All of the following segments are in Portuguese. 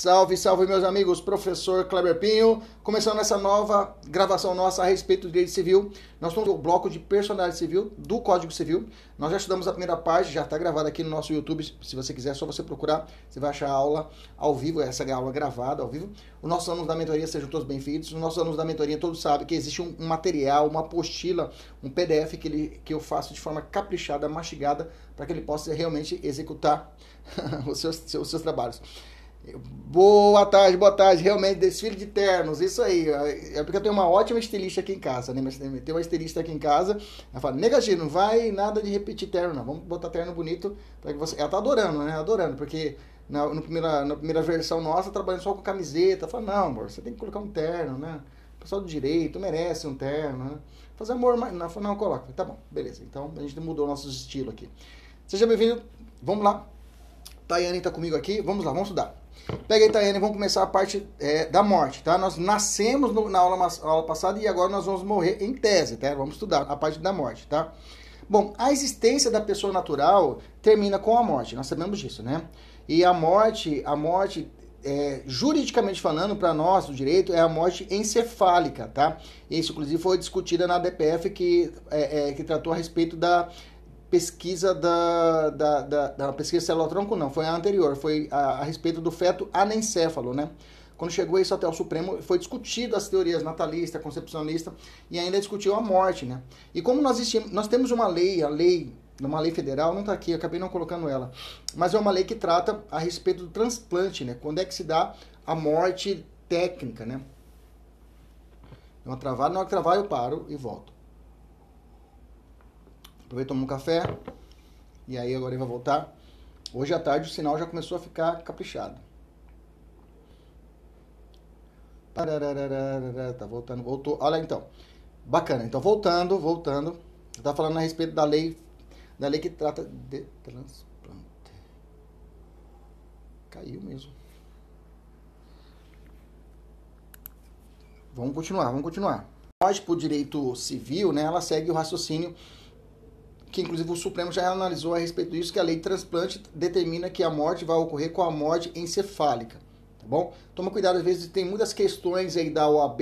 Salve, salve meus amigos, professor Kleber Pinho, começando essa nova gravação nossa a respeito do direito civil. Nós estamos no bloco de personalidade civil do Código Civil. Nós já estudamos a primeira parte, já está gravada aqui no nosso YouTube. Se você quiser, é só você procurar, você vai achar a aula ao vivo, essa é aula gravada ao vivo. Os nossos alunos da mentoria sejam todos bem-vindos. Os nossos alunos da mentoria todos sabem que existe um, material, uma apostila, um PDF que, ele, que eu faço de forma caprichada, mastigada, para que ele possa realmente executar os seus, os seus trabalhos. Boa tarde, boa tarde. Realmente, desfile de ternos, isso aí. É porque eu tenho uma ótima estilista aqui em casa, né? Mas tem uma estilista aqui em casa. Ela fala, negativo, não vai nada de repetir terno, não. Vamos botar terno bonito para que você. Ela tá adorando, né? Adorando, porque na, no primeira, na primeira versão nossa, trabalhando só com camiseta. Fala, não, amor, você tem que colocar um terno, né? O pessoal do direito merece um terno, né? Fazer amor, mas não, não coloca. Tá bom, beleza. Então a gente mudou nosso estilo aqui. Seja bem-vindo. Vamos lá. Tayane tá comigo aqui. Vamos lá, vamos estudar. Pega aí, Tayane, vamos começar a parte é, da morte, tá? Nós nascemos no, na aula, aula passada e agora nós vamos morrer em tese, tá? Vamos estudar a parte da morte, tá? Bom, a existência da pessoa natural termina com a morte, nós sabemos disso, né? E a morte, a morte, é, juridicamente falando, para nós, do direito, é a morte encefálica, tá? Isso, inclusive, foi discutida na DPF que, é, é, que tratou a respeito da pesquisa da, da, da, da pesquisa celotronco não, foi a anterior, foi a, a, respeito do feto anencéfalo, né? Quando chegou isso até o Supremo, foi discutido as teorias natalista, concepcionalista e ainda discutiu a morte, né? E como nós, existimos, nós temos uma lei, a lei, uma lei federal, não está aqui, acabei não colocando ela, mas é uma lei que trata a respeito do transplante, né? Quando é que se dá a morte técnica, né? Uma travada, na hora que travar eu paro e volto. Aproveita um café. E aí agora ele vai voltar. Hoje à tarde o sinal já começou a ficar caprichado. Tá voltando, voltou. Olha então. Bacana. Então voltando, voltando. Tá falando a respeito da lei da lei que trata de transplante. Caiu mesmo. Vamos continuar, vamos continuar. Lógico, por direito civil, né, ela segue o raciocínio que inclusive o Supremo já analisou a respeito disso, que a lei de transplante determina que a morte vai ocorrer com a morte encefálica, tá bom? Toma cuidado, às vezes tem muitas questões aí da OAB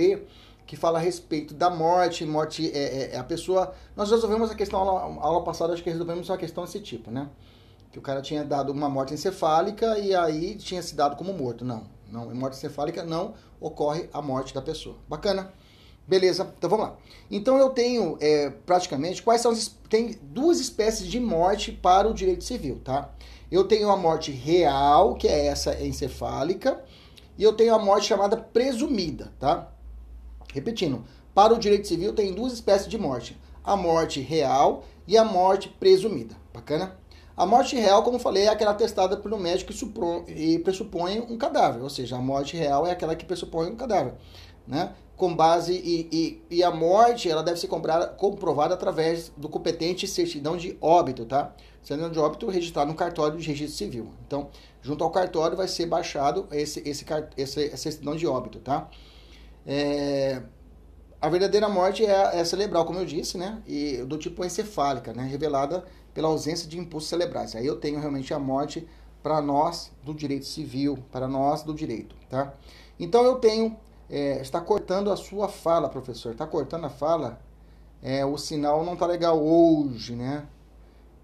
que fala a respeito da morte, morte é, é, é a pessoa... Nós resolvemos a questão, aula, aula passada acho que resolvemos uma questão desse tipo, né? Que o cara tinha dado uma morte encefálica e aí tinha se dado como morto. Não, não, morte encefálica não ocorre a morte da pessoa. Bacana? Beleza, então vamos lá. Então eu tenho é, praticamente quais são as. Tem duas espécies de morte para o direito civil, tá? Eu tenho a morte real, que é essa encefálica, e eu tenho a morte chamada presumida, tá? Repetindo, para o direito civil tem duas espécies de morte: a morte real e a morte presumida. Bacana? A morte real, como falei, é aquela testada pelo médico e pressupõe um cadáver, ou seja, a morte real é aquela que pressupõe um cadáver, né? com base e, e, e, a morte ela deve ser comprada, comprovada através do competente certidão de óbito, tá? Certidão de óbito registrado no cartório de registro civil. Então, junto ao cartório vai ser baixado esse, esse, esse, essa certidão de óbito, tá? É, a verdadeira morte é, é cerebral, como eu disse, né? E do tipo encefálica, né? Revelada pela ausência de impulsos cerebrais. Aí eu tenho realmente a morte para nós do direito civil, para nós do direito, tá? Então eu tenho é, está cortando a sua fala, professor. Está cortando a fala. É, o sinal não está legal hoje, né?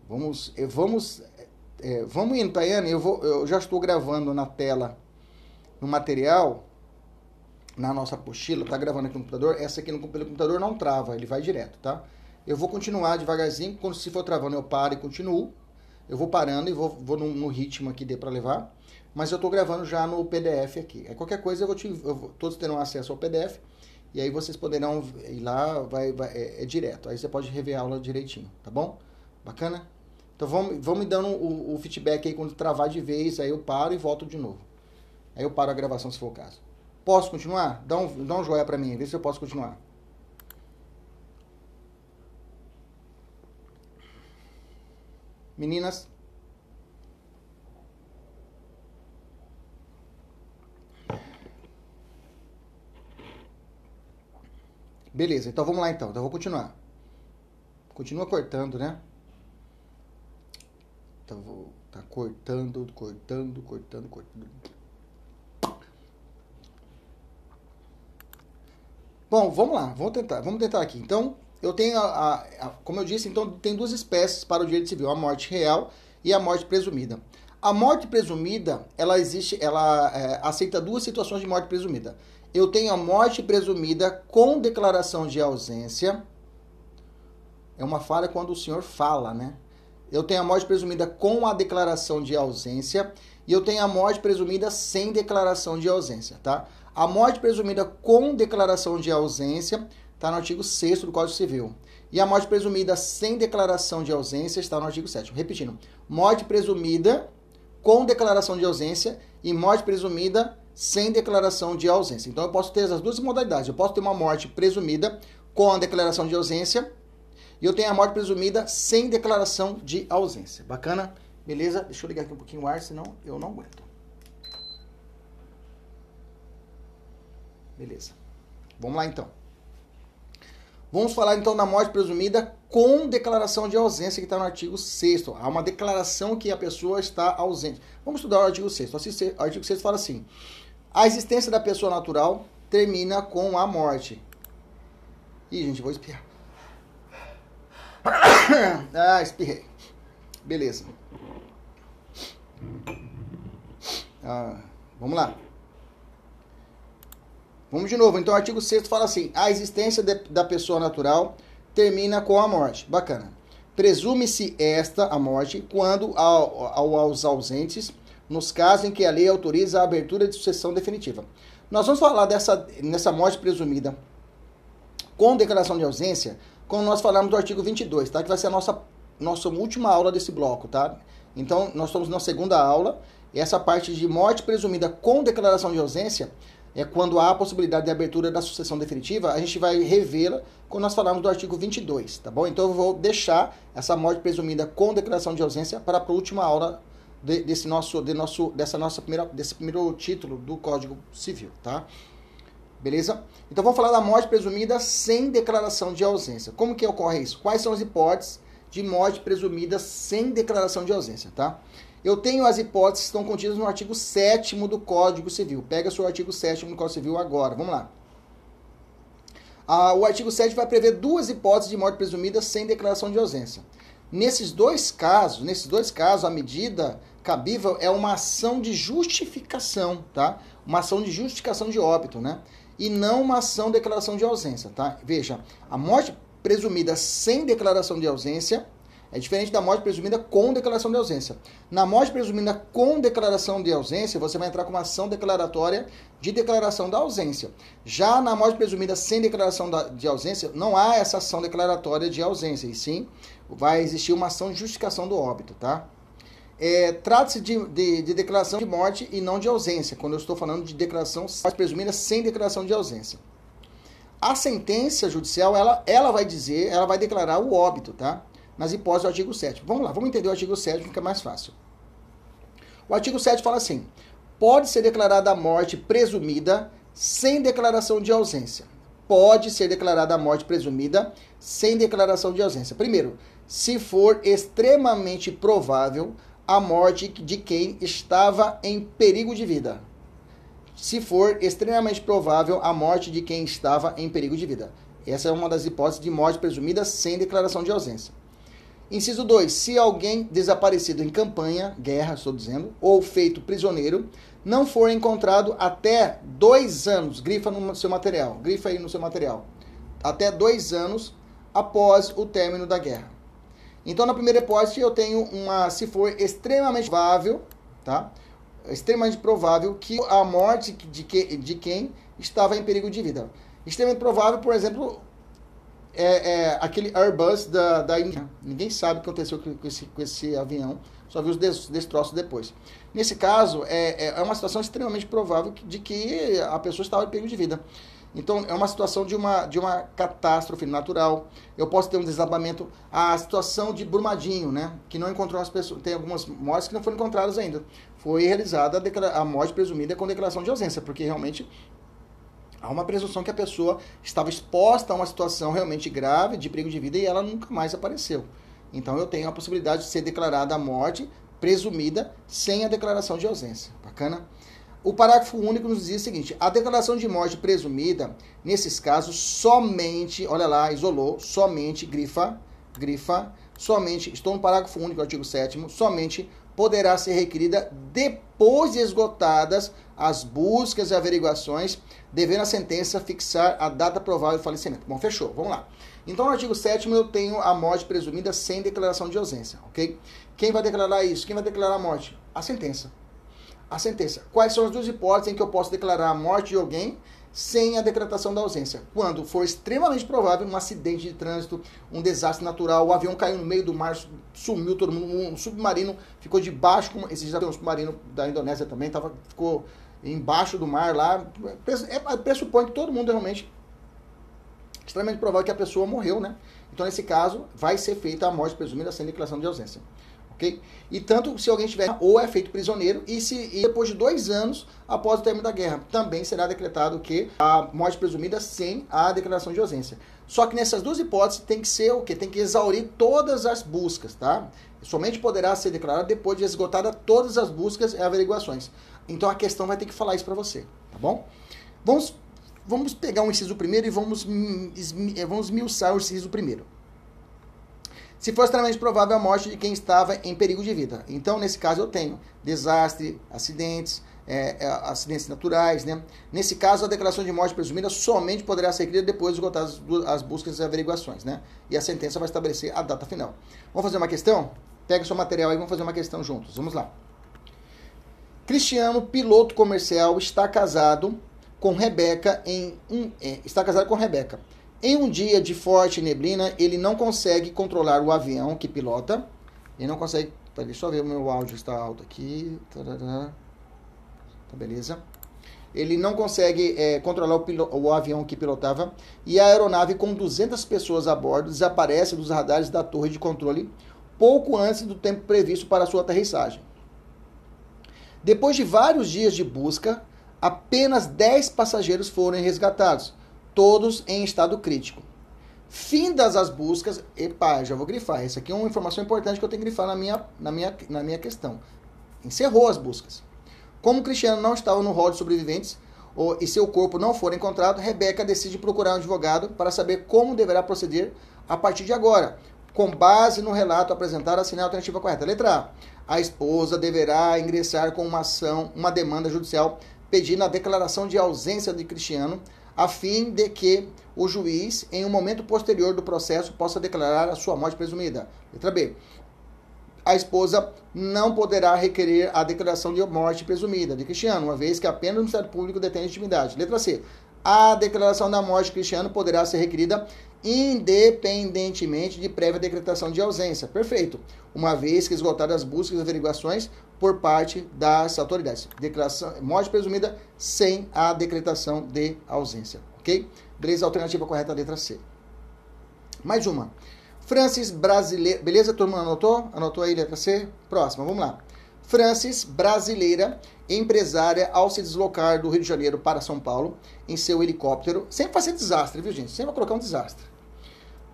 Vamos, é, vamos, é, vamos indo, Tayane. Eu, vou, eu já estou gravando na tela no material na nossa apostila, tá gravando aqui no computador, essa aqui no computador não trava, ele vai direto, tá? Eu vou continuar devagarzinho, quando se for travando eu paro e continuo. Eu vou parando e vou, vou no, no ritmo aqui de para levar. Mas eu estou gravando já no PDF aqui. É qualquer coisa eu vou te, eu vou, todos terão acesso ao PDF e aí vocês poderão ir lá, vai, vai é, é, direto. Aí você pode rever a aula direitinho, tá bom? Bacana? Então vamos, vamos me dando o, o feedback aí quando travar de vez, aí eu paro e volto de novo. Aí eu paro a gravação se for o caso. Posso continuar? Dá um, dá um joia para mim, vê se eu posso continuar. Meninas? Beleza, então vamos lá então. Então eu vou continuar. Continua cortando, né? Então vou tá cortando, cortando, cortando, cortando. Bom, vamos lá, vamos tentar, vamos tentar aqui. Então, eu tenho, a, a, a, como eu disse, então tem duas espécies para o direito civil: a morte real e a morte presumida. A morte presumida, ela existe, ela é, aceita duas situações de morte presumida. Eu tenho a morte presumida com declaração de ausência. É uma falha quando o senhor fala, né? Eu tenho a morte presumida com a declaração de ausência e eu tenho a morte presumida sem declaração de ausência, tá? A morte presumida com declaração de ausência está no artigo 6 do Código Civil. E a morte presumida sem declaração de ausência está no artigo 7. Repetindo, morte presumida com declaração de ausência e morte presumida sem declaração de ausência. Então eu posso ter as duas modalidades. Eu posso ter uma morte presumida com a declaração de ausência e eu tenho a morte presumida sem declaração de ausência. Bacana? Beleza? Deixa eu ligar aqui um pouquinho o ar, senão eu não aguento. Beleza. Vamos lá então. Vamos falar então da morte presumida com declaração de ausência que está no artigo 6 Há uma declaração que a pessoa está ausente. Vamos estudar o artigo 6 O artigo 6 fala assim: a existência da pessoa natural termina com a morte. Ih, gente, vou espirrar. ah, espirrei. Beleza. Ah, vamos lá. Vamos de novo. Então, o artigo 6 fala assim: a existência de, da pessoa natural termina com a morte. Bacana. Presume-se esta, a morte, quando ao, ao, aos ausentes, nos casos em que a lei autoriza a abertura de sucessão definitiva. Nós vamos falar dessa nessa morte presumida com declaração de ausência, quando nós falamos do artigo 22, tá? Que vai ser a nossa, nossa última aula desse bloco, tá? Então, nós estamos na segunda aula, e essa parte de morte presumida com declaração de ausência é quando há a possibilidade de abertura da sucessão definitiva, a gente vai revê-la quando nós falarmos do artigo 22, tá bom? Então eu vou deixar essa morte presumida com declaração de ausência para a última aula de, desse nosso, de nosso, dessa nossa primeira, desse primeiro título do Código Civil, tá? Beleza? Então vamos falar da morte presumida sem declaração de ausência. Como que ocorre isso? Quais são as hipóteses de morte presumida sem declaração de ausência, tá? Eu tenho as hipóteses que estão contidas no artigo 7 do Código Civil. Pega seu artigo 7 do Código Civil agora. Vamos lá. Ah, o artigo 7 vai prever duas hipóteses de morte presumida sem declaração de ausência. Nesses dois casos, nesses dois casos, a medida cabível é uma ação de justificação, tá? Uma ação de justificação de óbito, né? E não uma ação de declaração de ausência, tá? Veja, a morte presumida sem declaração de ausência é diferente da morte presumida com declaração de ausência. Na morte presumida com declaração de ausência, você vai entrar com uma ação declaratória de declaração da ausência. Já na morte presumida sem declaração de ausência, não há essa ação declaratória de ausência, e sim vai existir uma ação de justificação do óbito, tá? É, Trata-se de, de, de, declaração de morte e não de ausência, quando eu estou falando de declaração presumida sem declaração de ausência. A sentença judicial, ela, ela vai dizer, ela vai declarar o óbito, tá? nas hipóteses do artigo 7. Vamos lá, vamos entender o artigo 7, fica mais fácil. O artigo 7 fala assim: pode ser declarada a morte presumida sem declaração de ausência. Pode ser declarada a morte presumida sem declaração de ausência. Primeiro, se for extremamente provável a morte de quem estava em perigo de vida. Se for extremamente provável a morte de quem estava em perigo de vida. Essa é uma das hipóteses de morte presumida sem declaração de ausência. Inciso 2. Se alguém desaparecido em campanha, guerra, estou dizendo, ou feito prisioneiro, não for encontrado até dois anos, grifa no seu material, grifa aí no seu material, até dois anos após o término da guerra. Então, na primeira hipótese, eu tenho uma, se for extremamente provável, tá? Extremamente provável que a morte de, que, de quem estava em perigo de vida. Extremamente provável, por exemplo, é, é, aquele Airbus da, da Índia. Ninguém sabe o que aconteceu com esse, com esse avião, só viu os destroços depois. Nesse caso, é, é, é uma situação extremamente provável de que a pessoa estava em perigo de vida. Então, é uma situação de uma, de uma catástrofe natural. Eu posso ter um desabamento. A situação de Brumadinho, né? Que não encontrou as pessoas. Tem algumas mortes que não foram encontradas ainda. Foi realizada a, a morte presumida com declaração de ausência, porque realmente há uma presunção que a pessoa estava exposta a uma situação realmente grave, de perigo de vida, e ela nunca mais apareceu. Então eu tenho a possibilidade de ser declarada a morte presumida sem a declaração de ausência. Bacana? O parágrafo único nos diz o seguinte: a declaração de morte presumida, nesses casos, somente, olha lá, isolou, somente, grifa, grifa, somente, estou no parágrafo único, artigo 7, somente poderá ser requerida depois de esgotadas as buscas e averiguações, devendo a sentença fixar a data provável do falecimento. Bom, fechou, vamos lá. Então, no artigo 7 eu tenho a morte presumida sem declaração de ausência, ok? Quem vai declarar isso? Quem vai declarar a morte? A sentença. A sentença. Quais são as duas hipóteses em que eu posso declarar a morte de alguém sem a decretação da ausência? Quando for extremamente provável um acidente de trânsito, um desastre natural, o avião caiu no meio do mar, sumiu todo mundo, um submarino ficou debaixo, esse já tem um submarino da Indonésia também, tava, ficou embaixo do mar lá. É, pressupõe que todo mundo realmente extremamente provável que a pessoa morreu, né? Então, nesse caso, vai ser feita a morte presumida sem declaração de ausência. Ok? E tanto se alguém estiver ou é feito prisioneiro e se e depois de dois anos após o término da guerra também será decretado que a morte presumida sem a declaração de ausência. Só que nessas duas hipóteses tem que ser o que tem que exaurir todas as buscas, tá? Somente poderá ser declarado depois de esgotada todas as buscas e averiguações. Então a questão vai ter que falar isso para você, tá bom? Vamos Vamos pegar um inciso primeiro e vamos, eh, vamos miuçar o inciso primeiro. Se for extremamente provável a morte de quem estava em perigo de vida. Então, nesse caso, eu tenho desastre, acidentes, é, é, acidentes naturais. Né? Nesse caso, a declaração de morte presumida somente poderá ser criada depois de esgotadas as buscas e averiguações. Né? E a sentença vai estabelecer a data final. Vamos fazer uma questão? Pega o seu material aí e vamos fazer uma questão juntos. Vamos lá. Cristiano, piloto comercial, está casado com Rebeca em um, é, está casado com Rebeca. Em um dia de forte neblina, ele não consegue controlar o avião que pilota. Ele não consegue. Deixa eu ver meu áudio está alto aqui. Tá beleza. Ele não consegue é, controlar o, o, avião que pilotava. E a aeronave com 200 pessoas a bordo desaparece dos radares da torre de controle pouco antes do tempo previsto para sua aterrissagem. Depois de vários dias de busca, apenas 10 passageiros foram resgatados, todos em estado crítico. Findas as buscas, epa, já vou grifar. Essa aqui é uma informação importante que eu tenho que grifar na minha, na minha, na minha questão. Encerrou as buscas. Como Cristiano não estava no rol de sobreviventes ou, e seu corpo não for encontrado, Rebeca decide procurar um advogado para saber como deverá proceder a partir de agora, com base no relato apresentado, assinar a alternativa correta. Letra A. A esposa deverá ingressar com uma ação, uma demanda judicial pedindo a declaração de ausência de Cristiano, a fim de que o juiz, em um momento posterior do processo, possa declarar a sua morte presumida. Letra B. A esposa não poderá requerer a declaração de morte presumida de Cristiano, uma vez que apenas o Ministério Público detém intimidade. Letra C. A declaração da morte de Cristiano poderá ser requerida independentemente de prévia decretação de ausência. Perfeito. Uma vez que esgotadas as buscas e averiguações por parte das autoridades. Declaração, morte presumida sem a decretação de ausência. Ok? Beleza? Alternativa correta, letra C. Mais uma. Francis brasileira. Beleza, turma? Anotou? Anotou aí, letra C? Próxima, vamos lá. Francis, brasileira, empresária, ao se deslocar do Rio de Janeiro para São Paulo em seu helicóptero. Sempre vai ser desastre, viu, gente? Sempre vai colocar um desastre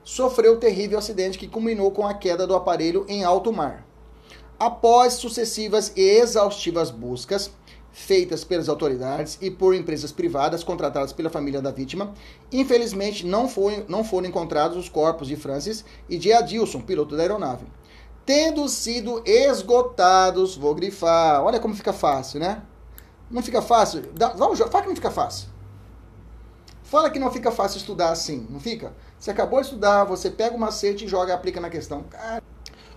sofreu terrível acidente que culminou com a queda do aparelho em alto mar. Após sucessivas e exaustivas buscas, feitas pelas autoridades e por empresas privadas contratadas pela família da vítima. Infelizmente, não, foi, não foram encontrados os corpos de Francis e de Adilson, piloto da aeronave. Tendo sido esgotados, vou grifar, olha como fica fácil, né? Não fica fácil? Dá, vamos, fala que não fica fácil. Fala que não fica fácil estudar assim, não fica? Você acabou de estudar, você pega o macete e joga e aplica na questão. Cara,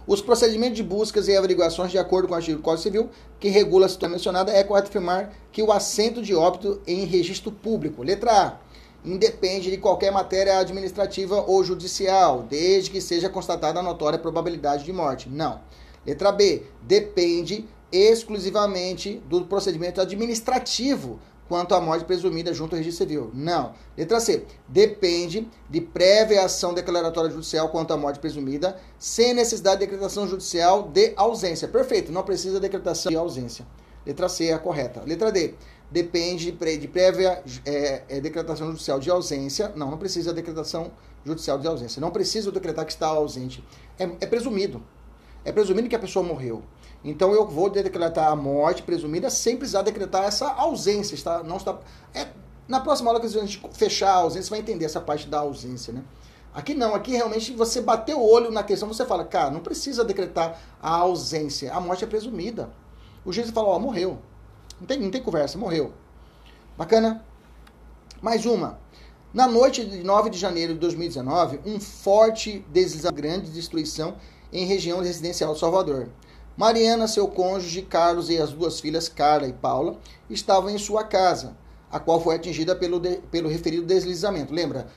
os procedimentos de buscas e averiguações de acordo com o artigo do Código Civil, que regula a situação mencionada, é correto afirmar que o assento de óbito em registro público, letra A, independe de qualquer matéria administrativa ou judicial, desde que seja constatada a notória probabilidade de morte. Não. Letra B, depende exclusivamente do procedimento administrativo quanto à morte presumida junto ao registro civil. Não. Letra C. Depende de prévia ação declaratória judicial quanto à morte presumida, sem necessidade de decretação judicial de ausência. Perfeito. Não precisa de decretação de ausência. Letra C é a correta. Letra D. Depende de prévia é, é, decretação judicial de ausência. Não, não precisa de decretação judicial de ausência. Não precisa decretar que está ausente. É, é presumido. É presumido que a pessoa morreu. Então eu vou decretar a morte presumida sem precisar decretar essa ausência. Está, não está, é, na próxima aula que a gente fechar a ausência, você vai entender essa parte da ausência, né? Aqui não, aqui realmente você bateu o olho na questão, você fala, cara, não precisa decretar a ausência, a morte é presumida. O juiz fala, ó, morreu. Não tem, não tem conversa, morreu. Bacana? Mais uma. Na noite de 9 de janeiro de 2019, um forte deslizamento, grande destruição em região residencial de Salvador. Mariana, seu cônjuge, Carlos e as duas filhas, Carla e Paula, estavam em sua casa, a qual foi atingida pelo, de, pelo referido deslizamento. Lembra?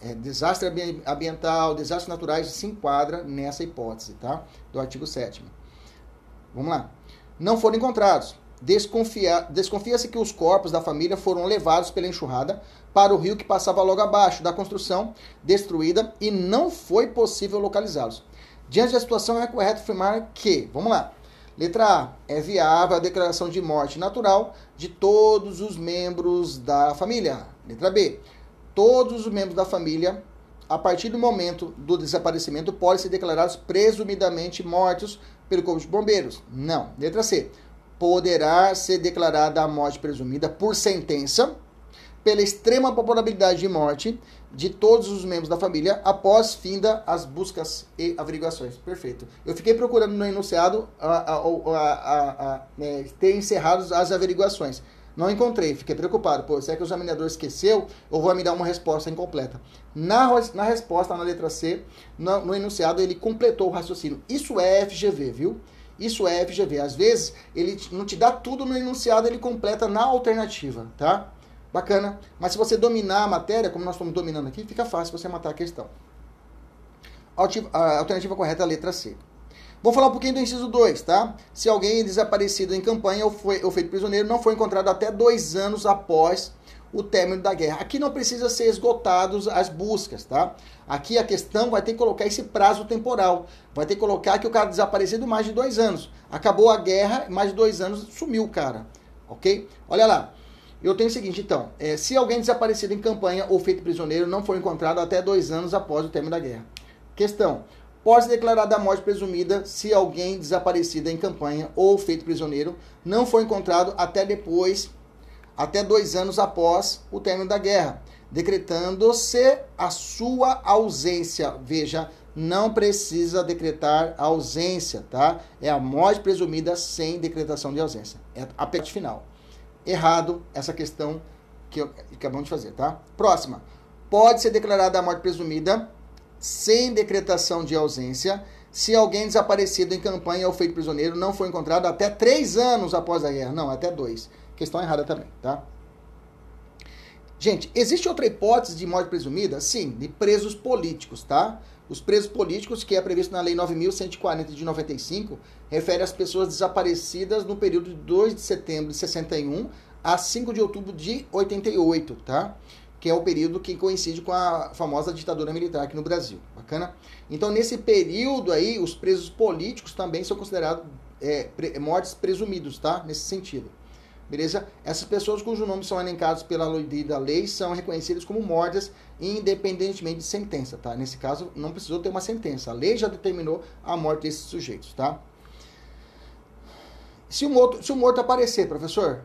É, desastre ambiental, desastres naturais se enquadra nessa hipótese, tá? Do artigo 7 Vamos lá. Não foram encontrados. Desconfia, desconfia-se que os corpos da família foram levados pela enxurrada para o rio que passava logo abaixo da construção destruída e não foi possível localizá-los. Diante da situação, é correto afirmar que, vamos lá, letra A, é viável a declaração de morte natural de todos os membros da família. Letra B, todos os membros da família, a partir do momento do desaparecimento, podem ser declarados presumidamente mortos pelo Corpo de Bombeiros. Não. Letra C, poderá ser declarada a morte presumida por sentença pela extrema probabilidade de morte de todos os membros da família após finda as buscas e averiguações. Perfeito. Eu fiquei procurando no enunciado a, a, a, né, ter encerrado as averiguações. Não encontrei, fiquei preocupado. Pô, será que o examinador esqueceu ou vai me dar uma resposta incompleta? Na, na resposta, na letra C, no, no enunciado, ele completou o raciocínio. Isso é FGV, viu? Isso é FGV. Às vezes, ele não te dá tudo no enunciado, ele completa na alternativa, tá? Bacana. Mas se você dominar a matéria, como nós estamos dominando aqui, fica fácil você matar a questão. A alternativa correta é a letra C. Vou falar um pouquinho do inciso 2, tá? Se alguém desaparecido em campanha ou, foi, ou feito prisioneiro não foi encontrado até dois anos após o término da guerra. Aqui não precisa ser esgotados as buscas, tá? Aqui a questão vai ter que colocar esse prazo temporal. Vai ter que colocar que o cara desaparecido mais de dois anos. Acabou a guerra, mais de dois anos, sumiu o cara. Ok? Olha lá. Eu tenho o seguinte, então, é, se alguém desaparecido em campanha ou feito prisioneiro não for encontrado até dois anos após o término da guerra. Questão. Pode ser declarada a morte presumida se alguém desaparecido em campanha ou feito prisioneiro não for encontrado até depois, até dois anos após o término da guerra, decretando-se a sua ausência. Veja, não precisa decretar ausência, tá? É a morte presumida sem decretação de ausência. É a parte final errado essa questão que acabamos de fazer, tá? Próxima. Pode ser declarada a morte presumida sem decretação de ausência se alguém desaparecido em campanha ou feito prisioneiro não foi encontrado até três anos após a guerra. Não, até dois. Questão errada também, tá? Gente, existe outra hipótese de morte presumida? Sim, de presos políticos, tá? Os presos políticos, que é previsto na Lei 9.140 de 95, refere às pessoas desaparecidas no período de 2 de setembro de 61 a 5 de outubro de 88, tá? Que é o período que coincide com a famosa ditadura militar aqui no Brasil. Bacana? Então, nesse período aí, os presos políticos também são considerados é, mortes presumidos, tá? Nesse sentido. Beleza? Essas pessoas cujos nomes são elencados pela lei são reconhecidas como mortas independentemente de sentença, tá? Nesse caso, não precisou ter uma sentença. A lei já determinou a morte desses sujeitos, tá? Se o morto, se o morto aparecer, professor,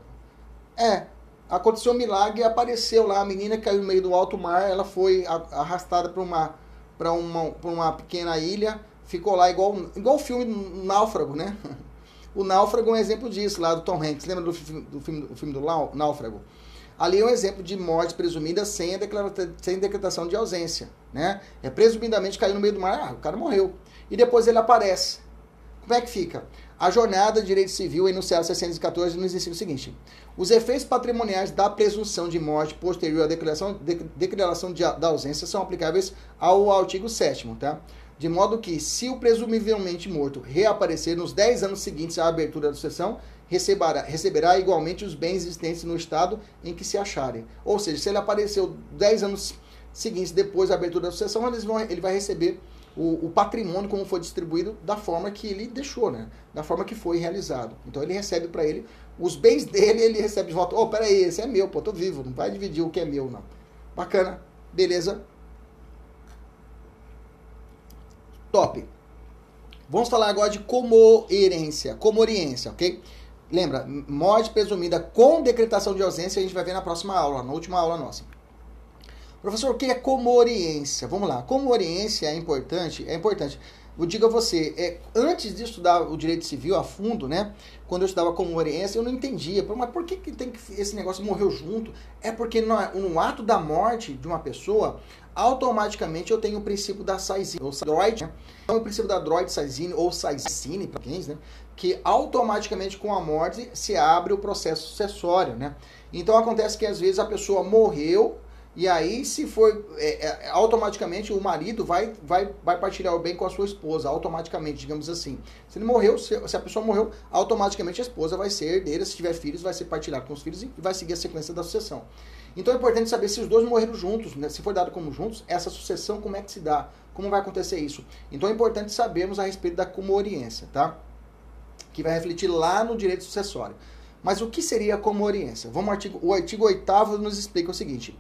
é, aconteceu um milagre e apareceu lá, a menina que caiu no meio do alto mar, ela foi arrastada para uma, uma, uma pequena ilha, ficou lá igual, igual o filme Náufrago, né? O Náufrago é um exemplo disso, lá do Tom Hanks. Lembra do, do filme, do filme do Náufrago? Ali é um exemplo de morte presumida sem, a sem decretação de ausência. Né? É presumidamente caiu no meio do mar, ah, o cara morreu. E depois ele aparece. Como é que fica? A jornada de direito civil, enunciado 614, nos ensina o seguinte: os efeitos patrimoniais da presunção de morte posterior à declaração, de, declaração de, da ausência são aplicáveis ao artigo 7 tá? De modo que, se o presumivelmente morto reaparecer nos 10 anos seguintes à abertura da sucessão, receberá, receberá igualmente os bens existentes no estado em que se acharem. Ou seja, se ele apareceu 10 anos seguintes depois da abertura da sucessão, vão, ele vai receber o, o, patrimônio como foi distribuído da forma que ele deixou, né? Da forma que foi realizado. Então ele recebe para ele os bens dele, ele recebe de volta. Oh, peraí, esse é meu, pô, tô vivo, não vai dividir o que é meu, não. Bacana, beleza? Top. Vamos falar agora de comorência, comoriência, ok? Lembra, morte presumida com decretação de ausência, a gente vai ver na próxima aula, na última aula nossa. Professor, o que é comoriência? Vamos lá. Comoriência é importante? É importante. Eu digo a você, é, antes de estudar o direito civil a fundo, né? Quando eu estudava comoriência, eu não entendia. Mas por que, que tem que esse negócio morreu junto? É porque no, no ato da morte de uma pessoa, automaticamente eu tenho o princípio da Saizine, ou Droid, né? Então, o princípio da Droid Saizine, ou Saizine, para quem, né? Que automaticamente com a morte se abre o processo sucessório, né? Então acontece que às vezes a pessoa morreu, e aí, se for é, é, automaticamente o marido vai, vai, vai partilhar o bem com a sua esposa, automaticamente, digamos assim. Se ele morreu, se, se, a pessoa morreu, automaticamente a esposa vai ser herdeira, se tiver filhos, vai ser partilhado com os filhos e vai seguir a sequência da sucessão. Então é importante saber se os dois morreram juntos, né? se for dado como juntos, essa sucessão como é que se dá, como vai acontecer isso. Então é importante sabermos a respeito da comoriência, tá? Que vai refletir lá no direito sucessório. Mas o que seria a comoriência? Vamos ao artigo, o artigo 8 nos explica o seguinte: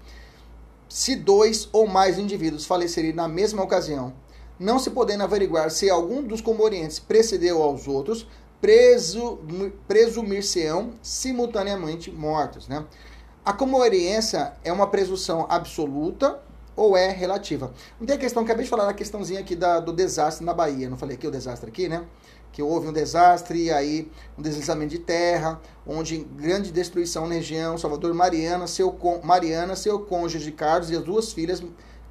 se dois ou mais indivíduos falecerem na mesma ocasião, não se podendo averiguar se algum dos comorientes precedeu aos outros, presumir-se-ão simultaneamente mortos. Né? A comoriência é uma presunção absoluta ou é relativa? Não tem a questão, acabei de falar da questãozinha aqui da, do desastre na Bahia, não falei aqui o desastre aqui, né? que houve um desastre e aí um deslizamento de terra, onde grande destruição na região, Salvador Mariana, seu, Mariana, seu cônjuge Carlos e as duas filhas,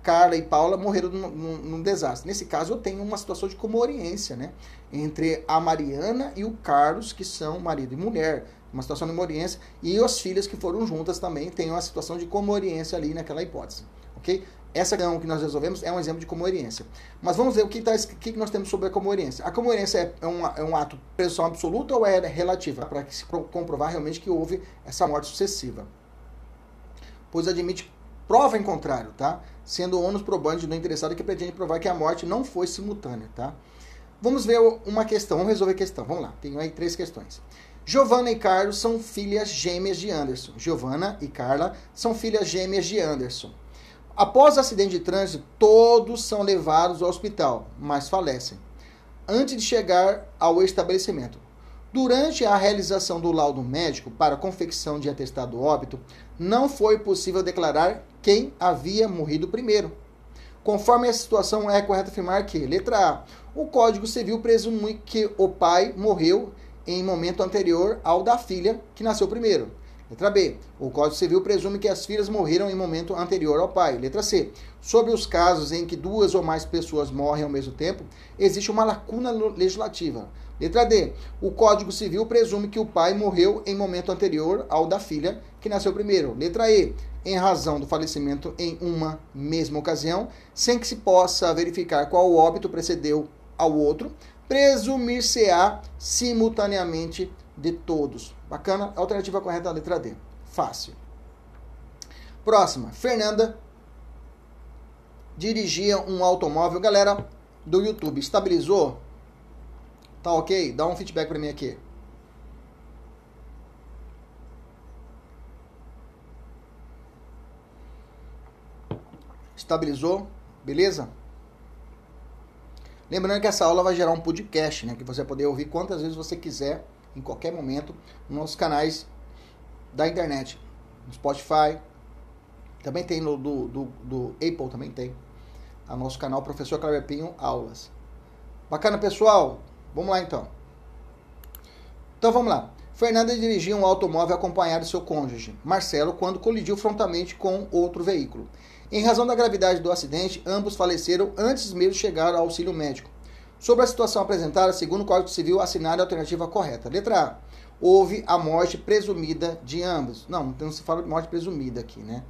Carla e Paula, morreram num, num, num desastre. Nesse caso, eu tenho uma situação de comoriência, né? Entre a Mariana e o Carlos, que são marido e mulher, uma situação de comoriência, e as filhas que foram juntas também têm uma situação de comoriência ali naquela hipótese, ok? Essa questão que nós resolvemos é um exemplo de comoeriência. Mas vamos ver o que, tá, o que nós temos sobre a comoeriência. A comoeriência é, é um, é um ato presunção absoluta ou é relativa? Para se comprovar realmente que houve essa morte sucessiva. Pois admite prova em contrário, tá? Sendo ônus probante do interessado que pretende provar que a morte não foi simultânea, tá? Vamos ver uma questão, vamos resolver a questão. Vamos lá, tenho aí três questões. Giovanna e Carlos são filhas gêmeas de Anderson. Giovanna e Carla são filhas gêmeas de Anderson. Após o acidente de trânsito, todos são levados ao hospital, mas falecem, antes de chegar ao estabelecimento. Durante a realização do laudo médico para confecção de atestado óbito, não foi possível declarar quem havia morrido primeiro. Conforme a situação, é correto afirmar que, letra A, o Código Civil presume que o pai morreu em momento anterior ao da filha, que nasceu primeiro. Letra B. O Código Civil presume que as filhas morreram em momento anterior ao pai. Letra C. Sobre os casos em que duas ou mais pessoas morrem ao mesmo tempo, existe uma lacuna legislativa. Letra D. O Código Civil presume que o pai morreu em momento anterior ao da filha, que nasceu primeiro. Letra E. Em razão do falecimento em uma mesma ocasião, sem que se possa verificar qual óbito precedeu ao outro, presumir-se-á simultaneamente de todos. Bacana? Alternativa correta, a letra D. Fácil. Próxima. Fernanda dirigia um automóvel. Galera do YouTube, estabilizou? Tá ok? Dá um feedback para mim aqui. Estabilizou? Beleza? Lembrando que essa aula vai gerar um podcast, né? Que você vai poder ouvir quantas vezes você quiser em qualquer momento nos canais da internet. No Spotify, também tem no do, do, do Apple, também tem. O nosso canal Professor Cleber Pinho Aulas. Bacana, pessoal? Vamos lá então. Então vamos lá. Fernanda dirigia um automóvel acompanhado de seu cônjuge, Marcelo, quando colidiu frontalmente com outro veículo. Em razão da gravidade do acidente, ambos faleceram antes mesmo de chegar ao auxílio médico. Sobre a situação apresentada, segundo o Código Civil, assinale a alternativa correta. Letra A. Houve a morte presumida de ambos. Não, não se fala de morte presumida aqui, né?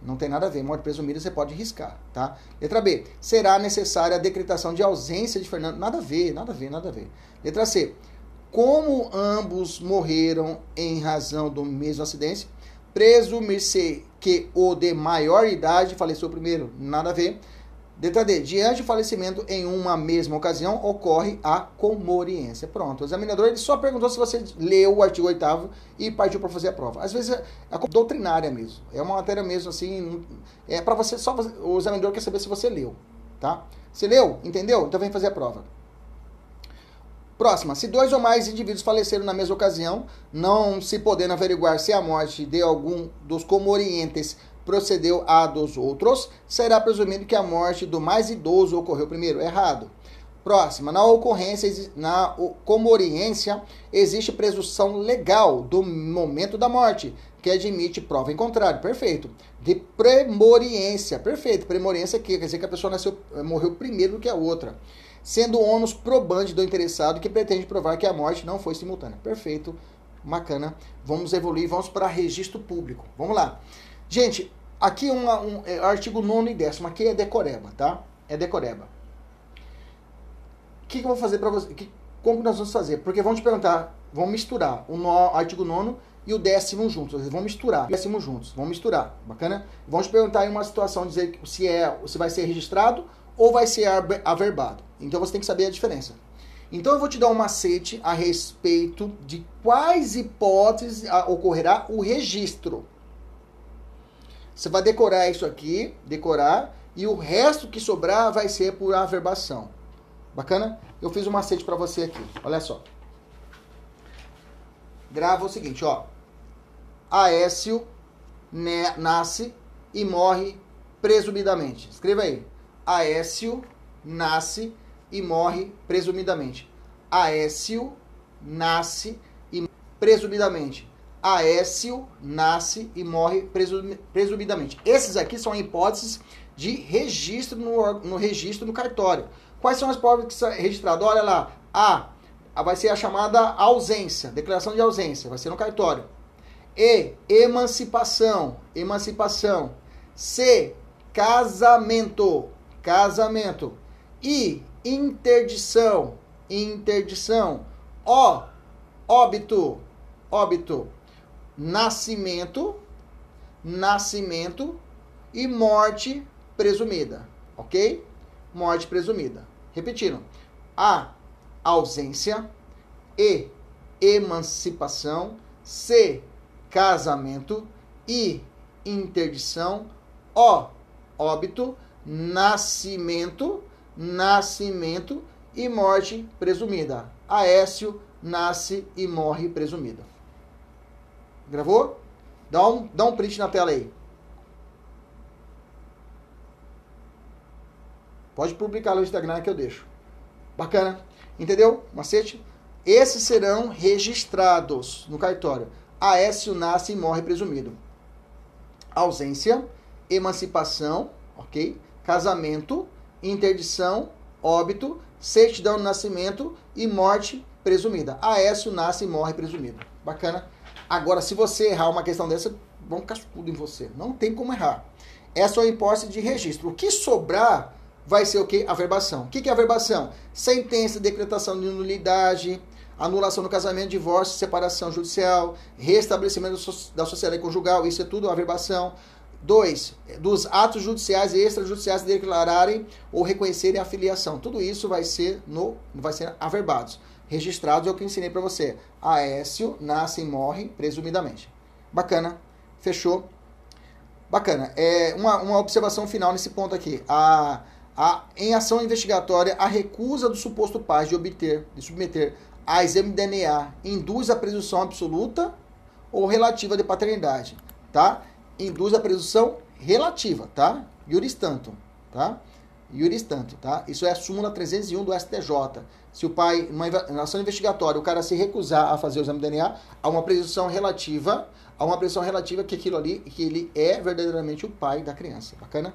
Não tem nada a ver. Morte presumida você pode riscar, tá? Letra B. Será necessária a decretação de ausência de Fernando. Nada a ver, nada a ver, nada a ver. Letra C. Como ambos morreram em razão do mesmo acidente, presumir-se que o de maior idade faleceu primeiro. Nada a ver. Letra D. Diante do falecimento em uma mesma ocasião, ocorre a comoriência. Pronto. O examinador ele só perguntou se você leu o artigo 8 e partiu para fazer a prova. Às vezes é, doutrinária mesmo. É uma matéria mesmo assim. É para você só. O examinador quer saber se você leu. Tá? Você leu? Entendeu? Então vem fazer a prova. Próxima. Se dois ou mais indivíduos faleceram na mesma ocasião, não se podendo averiguar se a morte de algum dos comorientes procedeu a dos outros, será presumido que a morte do mais idoso ocorreu primeiro. Errado. Próxima. Na ocorrência, na comoriência, existe presunção legal do momento da morte, que admite prova em contrário. Perfeito. De premoriência. Perfeito. Premoriência aqui quer dizer que a pessoa nasceu, morreu primeiro do que a outra. Sendo o ônus probante do interessado que pretende provar que a morte não foi simultânea. Perfeito. Bacana. Vamos evoluir, vamos para registro público. Vamos lá. Gente, aqui uma, um é, artigo 9 e décimo, aqui é decoreba, tá? É decoreba. O que, que eu vou fazer para você? Que, como nós vamos fazer? Porque vão te perguntar, vão misturar o no, artigo 9 e o décimo juntos. Vão misturar, décimo juntos, vão misturar, bacana? Vão te perguntar em uma situação, dizer se, é, se vai ser registrado ou vai ser averbado. Então você tem que saber a diferença. Então eu vou te dar um macete a respeito de quais hipóteses ocorrerá o registro. Você vai decorar isso aqui, decorar, e o resto que sobrar vai ser por averbação. Bacana? Eu fiz um macete para você aqui. Olha só. Grava o seguinte, ó. Aécio nasce e morre presumidamente. Escreva aí. Aécio nasce e morre presumidamente. Aécio nasce e presumidamente. Aécio nasce e morre presumidamente. Esses aqui são hipóteses de registro no, no registro no cartório. Quais são as provas que são registradas? Olha lá. A. Vai ser a chamada ausência, declaração de ausência, vai ser no cartório. E. Emancipação, emancipação. C. Casamento, casamento. I. Interdição, interdição. O. Óbito, óbito nascimento, nascimento e morte presumida, ok? Morte presumida. Repetindo, A, ausência, E, emancipação, C, casamento, I, interdição, O, óbito, nascimento, nascimento e morte presumida. Aécio nasce e morre presumida. Gravou? Dá um, dá um print na tela aí. Pode publicar no Instagram que eu deixo. Bacana. Entendeu? Macete? Esses serão registrados no cartório. Aécio nasce e morre presumido. Ausência, emancipação, ok? Casamento, interdição, óbito, certidão de nascimento e morte presumida. Aécio nasce e morre presumido. Bacana? Agora, se você errar uma questão dessa, vão cascudo em você. Não tem como errar. Essa é a hipótese de registro. O que sobrar vai ser o que? Averbação. O que é averbação? Sentença, decretação de nulidade, anulação do casamento, divórcio, separação judicial, restabelecimento da sociedade conjugal, isso é tudo averbação. Dois, dos atos judiciais e extrajudiciais declararem ou reconhecerem a filiação. Tudo isso vai ser no vai ser averbados registrados é o que eu ensinei para você. Aécio nasce e morre presumidamente. Bacana. Fechou? Bacana. É uma, uma observação final nesse ponto aqui. A, a, em ação investigatória, a recusa do suposto pai de obter, de submeter a exame de DNA induz a presunção absoluta ou relativa de paternidade, tá? Induz a presunção relativa, tá? Iuris tanto, tá? Iuris tanto, tá? Isso é a súmula 301 do STJ. Se o pai, numa ação investigatória, o cara se recusar a fazer o exame de DNA, há uma presunção relativa, há uma presunção relativa que aquilo ali, que ele é verdadeiramente o pai da criança. Bacana?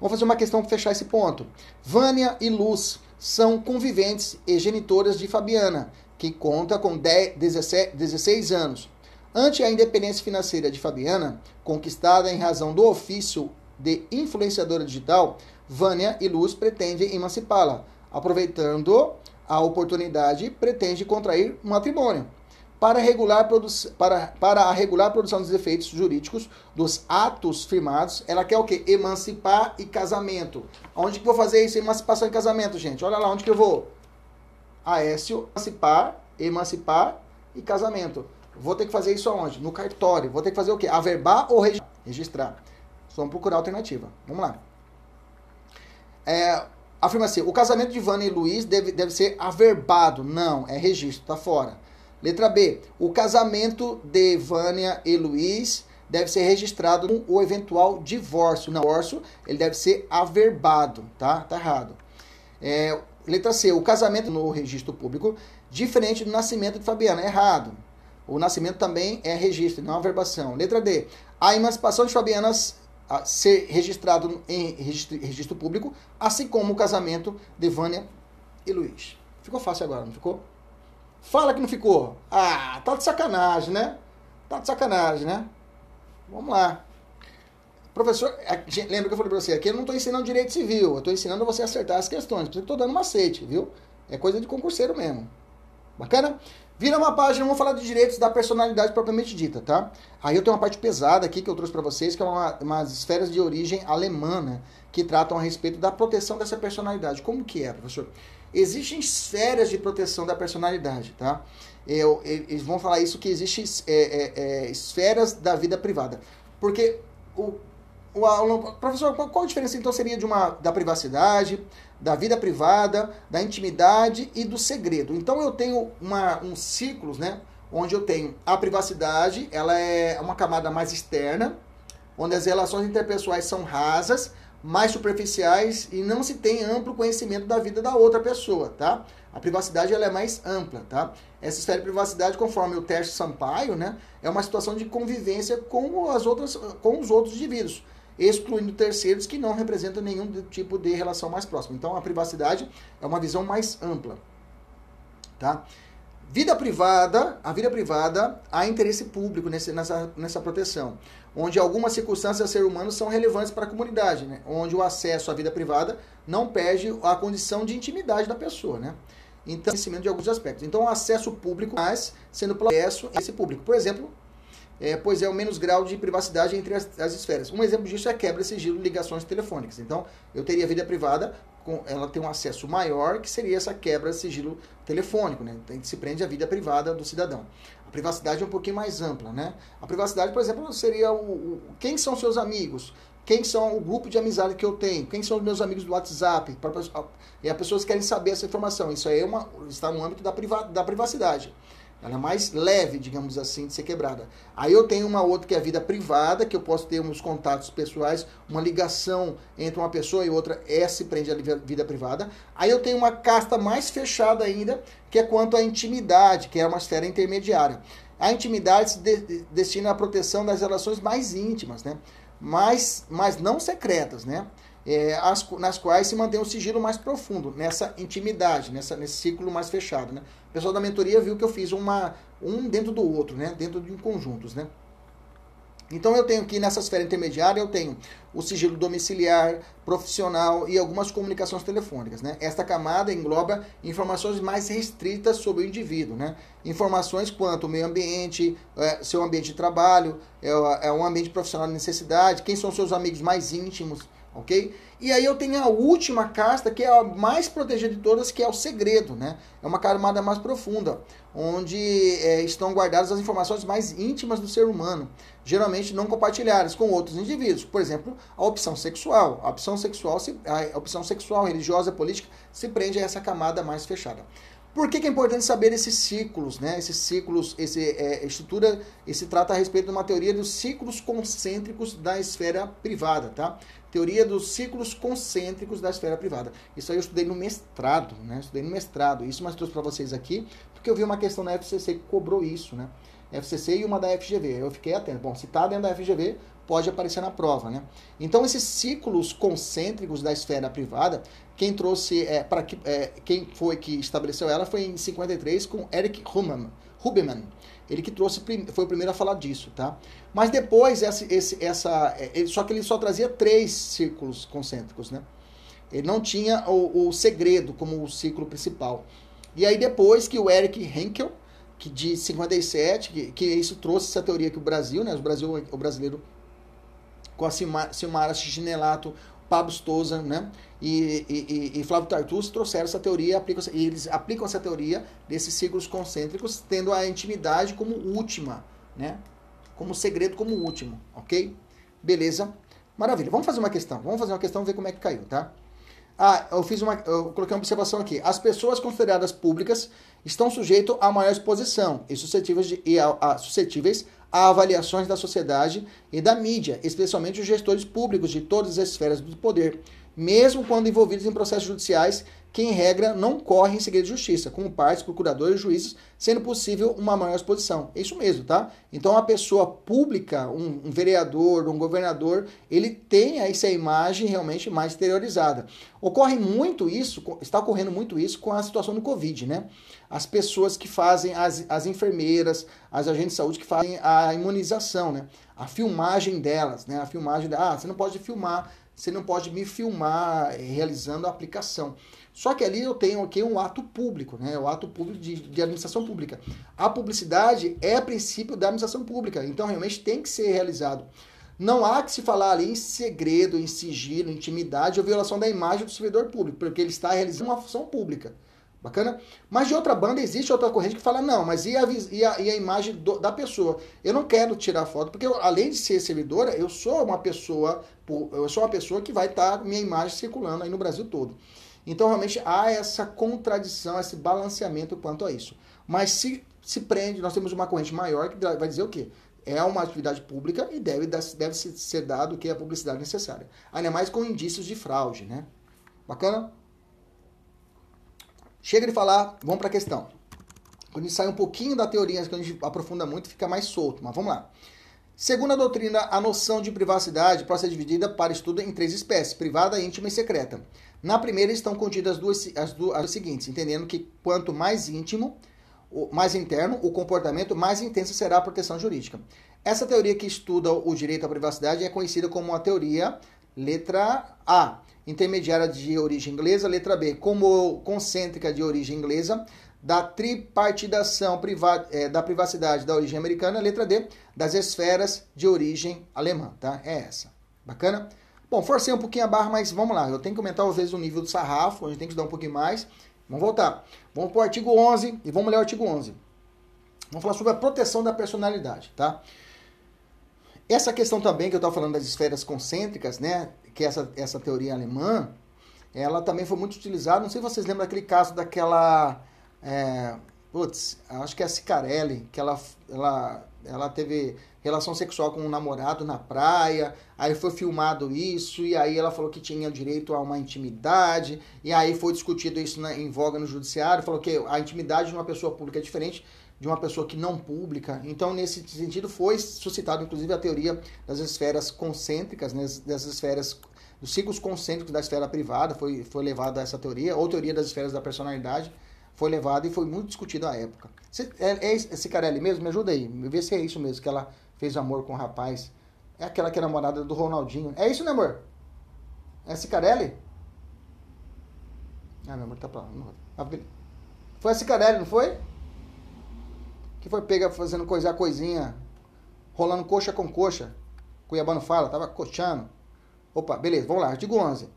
Vamos fazer uma questão para fechar esse ponto. Vânia e Luz são conviventes e genitoras de Fabiana, que conta com 10, 17, 16 anos. Ante a independência financeira de Fabiana, conquistada em razão do ofício de influenciadora digital, Vânia e Luz pretendem emancipá-la. Aproveitando a oportunidade, pretende contrair um matrimônio para, regular para, para a regular produção dos efeitos jurídicos dos atos firmados, ela quer o quê? Emancipar e casamento. Onde que vou fazer isso? Emancipação e casamento, gente. Olha lá onde que eu vou. Aécio, emancipar, emancipar e casamento. Vou ter que fazer isso aonde? No cartório. Vou ter que fazer o quê? Averbar ou registrar? Vamos procurar alternativa. Vamos lá. É, afirma-se, o casamento de Vânia e Luiz deve, deve ser averbado. Não, é registro, tá fora. Letra B. O casamento de Vânia e Luiz deve ser registrado no o eventual divórcio. Não, divórcio, ele deve ser averbado, tá? Tá errado. É, letra C. O casamento no registro público, diferente do nascimento de Fabiana. Errado. O nascimento também é registro, não averbação. Letra D. A emancipação de Fabiana a ser registrado em registro, registro público, assim como o casamento de Vânia e Luiz. Ficou fácil agora, não ficou? Fala que não ficou. Ah, tá de sacanagem, né? Tá de sacanagem, né? Vamos lá. Professor, lembra que eu falei pra você, aqui eu não estou ensinando direito civil, eu estou ensinando você a acertar as questões, porque eu estou dando macete, viu? É coisa de concurseiro mesmo. Bacana? Vira uma página, vamos falar de direitos da personalidade propriamente dita, tá? Aí eu tenho uma parte pesada aqui que eu trouxe para vocês, que é uma, umas esferas de origem alemã, né? Que tratam a respeito da proteção dessa personalidade. Como que é, professor? Existem esferas de proteção da personalidade, tá? Eu, eles vão falar isso que existem é, é, é, esferas da vida privada. Porque o, o, o, professor, qual a diferença então seria de uma da privacidade, da vida privada, da intimidade e do segredo? Então eu tenho uma, um ciclos, né? Onde eu tenho a privacidade, ela é uma camada mais externa, onde as relações interpessoais são rasas, mais superficiais e não se tem amplo conhecimento da vida da outra pessoa, tá? A privacidade ela é mais ampla, tá? Essa esfera de privacidade, conforme o teste Sampaio, né, é uma situação de convivência com as outras, com os outros indivíduos, excluindo terceiros que não representam nenhum tipo de relação mais próxima. Então, a privacidade é uma visão mais ampla, tá? Vida privada, a vida privada, há interesse público nesse, nessa, nessa proteção onde algumas circunstâncias do ser humano são relevantes para a comunidade, né? onde o acesso à vida privada não perde a condição de intimidade da pessoa. Né? Então, conhecimento de alguns aspectos. Então, o acesso público, mas sendo pelo acesso esse público. Por exemplo, é, pois é o menos grau de privacidade entre as, as esferas. Um exemplo disso é quebra de sigilo de ligações telefônicas. Então, eu teria vida privada, com, ela tem um acesso maior, que seria essa quebra de sigilo telefônico. Né? Então, se prende a vida privada do cidadão. A privacidade é um pouquinho mais ampla, né? A privacidade, por exemplo, seria o, o quem são seus amigos, quem são o grupo de amizade que eu tenho, quem são os meus amigos do WhatsApp, e as pessoas querem saber essa informação. Isso aí é uma, está no âmbito da, priva, da privacidade. Ela é mais leve, digamos assim, de ser quebrada. Aí eu tenho uma outra que é a vida privada, que eu posso ter uns contatos pessoais, uma ligação entre uma pessoa e outra, essa prende à vida privada. Aí eu tenho uma casta mais fechada ainda, que é quanto à intimidade, que é uma esfera intermediária. A intimidade se de destina à proteção das relações mais íntimas, né? Mas, mas não secretas, né? é, as, nas quais se mantém um sigilo mais profundo, nessa intimidade, nessa, nesse ciclo mais fechado. Né? Pessoal da mentoria viu que eu fiz uma, um dentro do outro, né? dentro de conjuntos. Né? Então eu tenho aqui nessa esfera intermediária, eu tenho o sigilo domiciliar, profissional e algumas comunicações telefônicas. Né? Esta camada engloba informações mais restritas sobre o indivíduo. Né? Informações quanto ao meio ambiente, é, seu ambiente de trabalho, é, é um ambiente profissional de necessidade, quem são seus amigos mais íntimos, ok? E aí eu tenho a última casta, que é a mais protegida de todas, que é o segredo, né? É uma camada mais profunda, onde é, estão guardadas as informações mais íntimas do ser humano, geralmente não compartilhadas com outros indivíduos. Por exemplo, a opção sexual. A opção sexual, se, a opção sexual, religiosa, política, se prende a essa camada mais fechada. Por que, que, é importante saber esses ciclos, né? Esses ciclos, esse é, estrutura, esse trata a respeito de uma teoria dos ciclos concêntricos da esfera privada, tá? Teoria dos ciclos concêntricos da esfera privada. Isso aí eu estudei no mestrado, né? Estudei no mestrado. Isso mas trouxe para vocês aqui, porque eu vi uma questão na FCC que cobrou isso, né? FCC e uma da FGV. Eu fiquei atento. Bom, se está dentro da FGV, pode aparecer na prova, né? Então, esses ciclos concêntricos da esfera privada, quem trouxe, é, para que, é, quem foi que estabeleceu ela foi em 53 com Eric. Huberman. Ele que trouxe, foi o primeiro a falar disso, tá? Mas depois, essa, esse, essa, é, ele, só que ele só trazia três círculos concêntricos, né? Ele não tinha o, o segredo como o ciclo principal. E aí depois que o Eric Henkel, que de 57, que, que isso trouxe essa teoria que o Brasil, né? O, Brasil, o brasileiro com a Silmara Chinelato, Pablo Stoza, né? E, e, e, Flávio Tartus trouxeram essa teoria, aplicam, e eles aplicam essa teoria desses ciclos concêntricos, tendo a intimidade como última, né? Como segredo como último, ok? Beleza? Maravilha. Vamos fazer uma questão. Vamos fazer uma questão, ver como é que caiu, tá? Ah, eu fiz uma, eu coloquei uma observação aqui. As pessoas consideradas públicas estão sujeitas a maior exposição e suscetíveis, de, e a, a, suscetíveis a avaliações da sociedade e da mídia, especialmente os gestores públicos de todas as esferas do poder, mesmo quando envolvidos em processos judiciais que, em regra, não correm em segredo de justiça, como partes, procuradores juízes, sendo possível uma maior exposição. É isso mesmo, tá? Então, uma pessoa pública, um, um vereador, um governador, ele tem essa imagem realmente mais exteriorizada. Ocorre muito isso, está ocorrendo muito isso com a situação do Covid, né? As pessoas que fazem, as, as enfermeiras, as agentes de saúde que fazem a imunização, né? A filmagem delas, né? A filmagem, ah, você não pode filmar você não pode me filmar eh, realizando a aplicação. Só que ali eu tenho aqui um ato público, né? O ato público de, de administração pública. A publicidade é princípio da administração pública, então realmente tem que ser realizado. Não há que se falar ali em segredo, em sigilo, intimidade ou violação da imagem do servidor público, porque ele está realizando uma função pública. Bacana? Mas de outra banda existe outra corrente que fala, não, mas e a, e a, e a imagem do, da pessoa? Eu não quero tirar foto, porque eu, além de ser servidora, eu sou uma pessoa, eu sou uma pessoa que vai estar tá, minha imagem circulando aí no Brasil todo. Então, realmente, há essa contradição, esse balanceamento quanto a isso. Mas se se prende, nós temos uma corrente maior que vai dizer o quê? É uma atividade pública e deve, deve ser dado o que é a publicidade necessária. Ainda mais com indícios de fraude, né? Bacana? Chega de falar, vamos para a questão. Quando a gente sai um pouquinho da teoria, quando a gente aprofunda muito, fica mais solto, mas vamos lá. Segundo a doutrina, a noção de privacidade pode ser dividida para estudo em três espécies: privada, íntima e secreta. Na primeira estão contidas as duas, as duas as seguintes, entendendo que quanto mais íntimo, mais interno o comportamento, mais intensa será a proteção jurídica. Essa teoria que estuda o direito à privacidade é conhecida como a teoria letra A intermediária de origem inglesa, letra B, como concêntrica de origem inglesa, da tripartidação privada, é, da privacidade da origem americana, letra D, das esferas de origem alemã, tá? É essa. Bacana? Bom, forcei um pouquinho a barra, mas vamos lá. Eu tenho que aumentar às vezes o nível do sarrafo, a gente tem que estudar um pouquinho mais. Vamos voltar. Vamos para o artigo 11 e vamos ler o artigo 11. Vamos falar sobre a proteção da personalidade, tá? Essa questão também que eu estava falando das esferas concêntricas, né? que essa, essa teoria alemã, ela também foi muito utilizada. Não sei se vocês lembram daquele caso daquela. É, putz, acho que é a Cicarelli, que ela, ela, ela teve relação sexual com um namorado na praia, aí foi filmado isso, e aí ela falou que tinha direito a uma intimidade, e aí foi discutido isso na, em voga no judiciário, falou que a intimidade de uma pessoa pública é diferente de uma pessoa que não pública. Então, nesse sentido, foi suscitado, inclusive, a teoria das esferas concêntricas, né, dessas esferas, dos ciclos concêntricos da esfera privada, foi, foi levada essa teoria, ou teoria das esferas da personalidade, foi levada e foi muito discutida à época. É, é esse Carelli mesmo? Me ajuda aí, me vê se é isso mesmo, que ela fez amor com o rapaz. É aquela que é namorada do Ronaldinho. É isso, né, amor? É Cicarelli? Ah, meu amor, tá pra lá. Foi a Cicarelli, não foi? que foi pega fazendo coisa, coisinha, rolando coxa com coxa. Cuiabano fala, tava coxando. Opa, beleza, vamos lá, artigo 11.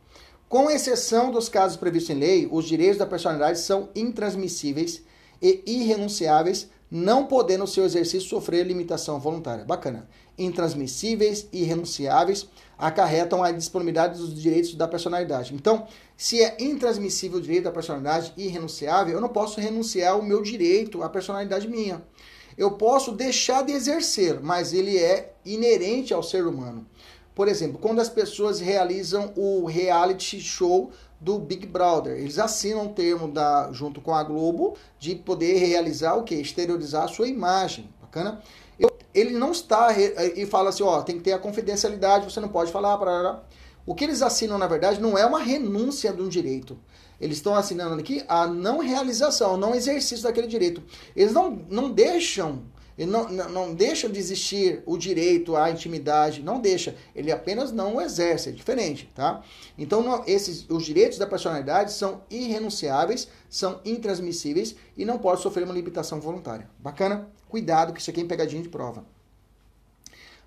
Com exceção dos casos previstos em lei, os direitos da personalidade são intransmissíveis e irrenunciáveis, não podendo seu exercício sofrer limitação voluntária. Bacana. Intransmissíveis e irrenunciáveis. acarretam a disponibilidade dos direitos da personalidade. Então, se é intransmissível o direito da personalidade e irrenunciável, eu não posso renunciar ao meu direito à personalidade minha. Eu posso deixar de exercer, mas ele é inerente ao ser humano. Por exemplo, quando as pessoas realizam o reality show do Big Brother, eles assinam um termo da, junto com a Globo de poder realizar o que? Exteriorizar a sua imagem. Bacana? Eu, ele não está e fala assim, ó, tem que ter a confidencialidade, você não pode falar, para o que eles assinam, na verdade, não é uma renúncia de um direito. Eles estão assinando aqui a não realização, o não exercício daquele direito. Eles não, não deixam ele não, não, deixa de existir o direito à intimidade, não deixa. Ele apenas não o exerce, é diferente, tá? Então, não, esses, os direitos da personalidade são irrenunciáveis, são intransmissíveis e não pode sofrer uma limitação voluntária. Bacana? Cuidado, que isso aqui é pegadinha de prova.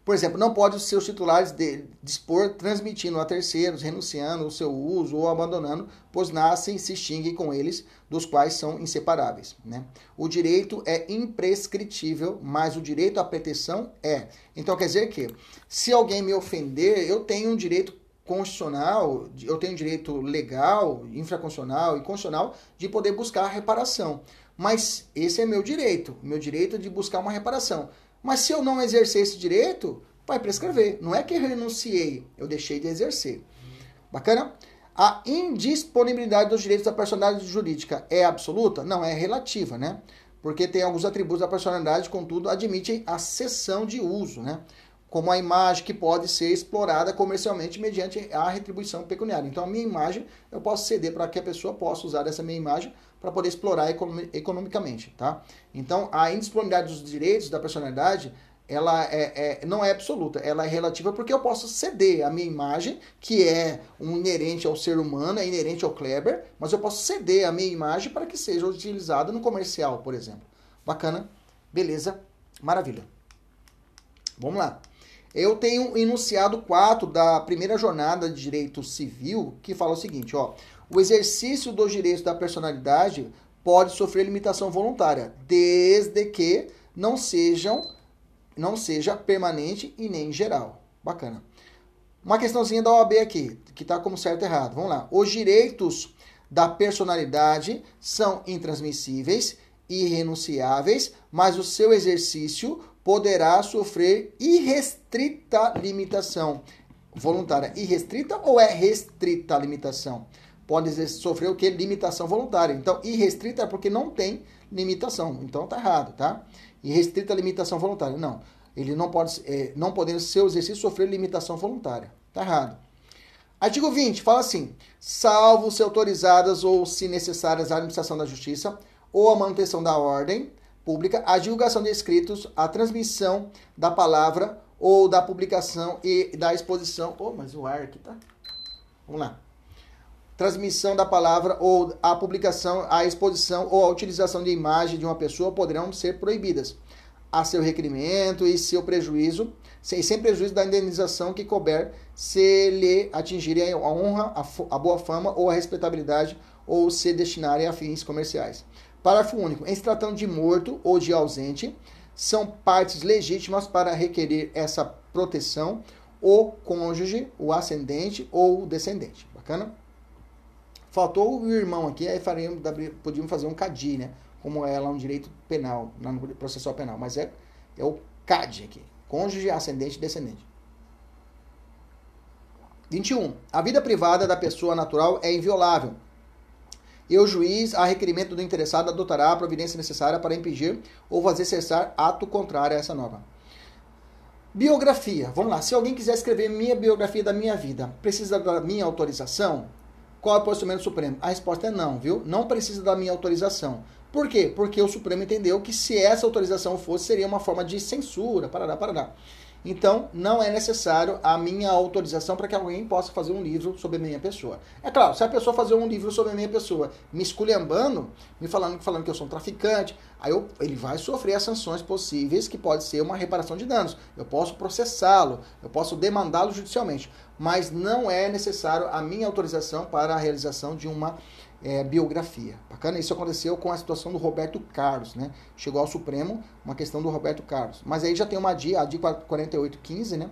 Por exemplo, não pode os seus titulares de, dispor transmitindo a terceiros, renunciando o seu uso ou abandonando, pois nascem e se extinguem com eles, dos quais são inseparáveis. Né? O direito é imprescritível, mas o direito à proteção é. Então quer dizer que, se alguém me ofender, eu tenho um direito constitucional, eu tenho direito legal, infraconstitucional e constitucional de poder buscar reparação. Mas esse é meu direito, meu direito de buscar uma reparação. Mas se eu não exercer esse direito, vai prescrever. Não é que eu renunciei, eu deixei de exercer. Bacana? A indisponibilidade dos direitos da personalidade jurídica é absoluta? Não, é relativa, né? Porque tem alguns atributos da personalidade, contudo, admitem a cessão de uso, né? Como a imagem que pode ser explorada comercialmente mediante a retribuição pecuniária. Então, a minha imagem eu posso ceder para que a pessoa possa usar essa minha imagem para poder explorar economicamente, tá? Então, a indisponibilidade dos direitos da personalidade, ela é, é, não é absoluta, ela é relativa porque eu posso ceder a minha imagem, que é um inerente ao ser humano, é inerente ao Kleber, mas eu posso ceder a minha imagem para que seja utilizada no comercial, por exemplo. Bacana? Beleza? Maravilha. Vamos lá. Eu tenho enunciado 4 da primeira jornada de direito civil que fala o seguinte, ó o exercício dos direitos da personalidade pode sofrer limitação voluntária, desde que não sejam não seja permanente e nem geral. Bacana. Uma questãozinha da OAB aqui, que está como certo e errado. Vamos lá. Os direitos da personalidade são intransmissíveis e irrenunciáveis, mas o seu exercício poderá sofrer irrestrita limitação voluntária. Irrestrita ou é restrita a limitação? Pode sofrer o que? Limitação voluntária. Então, irrestrita é porque não tem limitação. Então, tá errado, tá? Irrestrita a limitação voluntária. Não. Ele não pode, é, não podendo seu exercício sofrer limitação voluntária. Tá errado. Artigo 20 fala assim: salvo se autorizadas ou se necessárias a administração da justiça ou a manutenção da ordem pública, a divulgação de escritos, a transmissão da palavra ou da publicação e da exposição. Oh, mas o ar aqui tá. Vamos lá transmissão da palavra ou a publicação, a exposição ou a utilização de imagem de uma pessoa poderão ser proibidas a seu requerimento e seu prejuízo, sem, sem prejuízo da indenização que couber se lhe atingirem a honra, a, a boa fama ou a respeitabilidade ou se destinarem a fins comerciais. Parágrafo único. Em se tratando de morto ou de ausente, são partes legítimas para requerer essa proteção o cônjuge, o ascendente ou o descendente. Bacana? Faltou o irmão aqui, aí faríamos, podíamos fazer um CADI, né? Como é lá no direito penal, no processual penal. Mas é, é o CAD aqui. Cônjuge, ascendente e descendente. 21. A vida privada da pessoa natural é inviolável. E o juiz, a requerimento do interessado, adotará a providência necessária para impedir ou fazer cessar ato contrário a essa norma. Biografia. Vamos lá. Se alguém quiser escrever minha biografia da minha vida, precisa da minha autorização? Qual é o posicionamento do Supremo? A resposta é não, viu? Não precisa da minha autorização. Por quê? Porque o Supremo entendeu que se essa autorização fosse, seria uma forma de censura, parará, parará. Então, não é necessário a minha autorização para que alguém possa fazer um livro sobre a minha pessoa. É claro, se a pessoa fazer um livro sobre a minha pessoa, me esculhambando, me falando, falando que eu sou um traficante, aí eu, ele vai sofrer as sanções possíveis, que pode ser uma reparação de danos. Eu posso processá-lo, eu posso demandá-lo judicialmente, mas não é necessário a minha autorização para a realização de uma é, biografia. Bacana? Isso aconteceu com a situação do Roberto Carlos, né? Chegou ao Supremo uma questão do Roberto Carlos. Mas aí já tem uma DIA, a DIA 4815, né?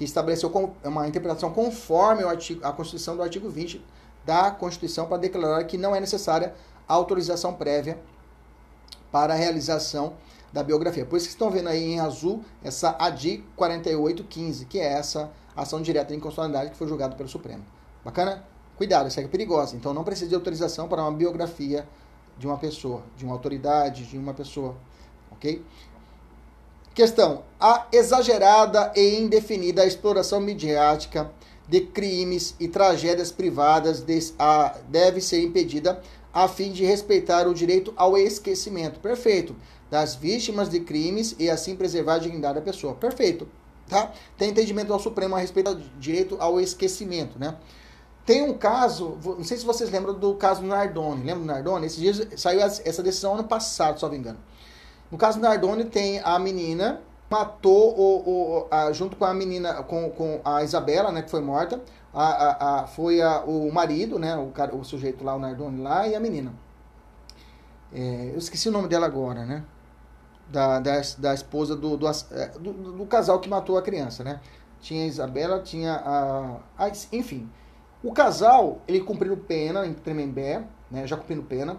que estabeleceu uma interpretação conforme artigo, a Constituição do artigo 20 da Constituição para declarar que não é necessária autorização prévia para a realização da biografia. Por isso que estão vendo aí em azul essa ADI 4815, que é essa ação direta de inconstitucionalidade que foi julgada pelo Supremo. Bacana? Cuidado, essa é perigosa. Então não precisa de autorização para uma biografia de uma pessoa, de uma autoridade, de uma pessoa. Ok? Questão: a exagerada e indefinida exploração midiática de crimes e tragédias privadas deve ser impedida a fim de respeitar o direito ao esquecimento. Perfeito. Das vítimas de crimes e assim preservar a dignidade da pessoa. Perfeito. Tá? Tem entendimento ao Supremo a respeito do direito ao esquecimento, né? Tem um caso, não sei se vocês lembram do caso do Nardoni. Lembra do Nardoni? Esses dias saiu essa decisão ano passado, se não me engano. No caso do Nardoni, tem a menina matou o, o a, junto com a menina, com, com a Isabela, né, que foi morta. A, a, a foi a, o marido, né, o, cara, o sujeito lá, o Nardoni lá, e a menina. É, eu esqueci o nome dela agora, né? Da, da, da esposa do do, é, do, do, casal que matou a criança, né? Tinha a Isabela, tinha a, a. Enfim. O casal, ele cumpriu pena em Tremembé, né? Já cumprindo pena.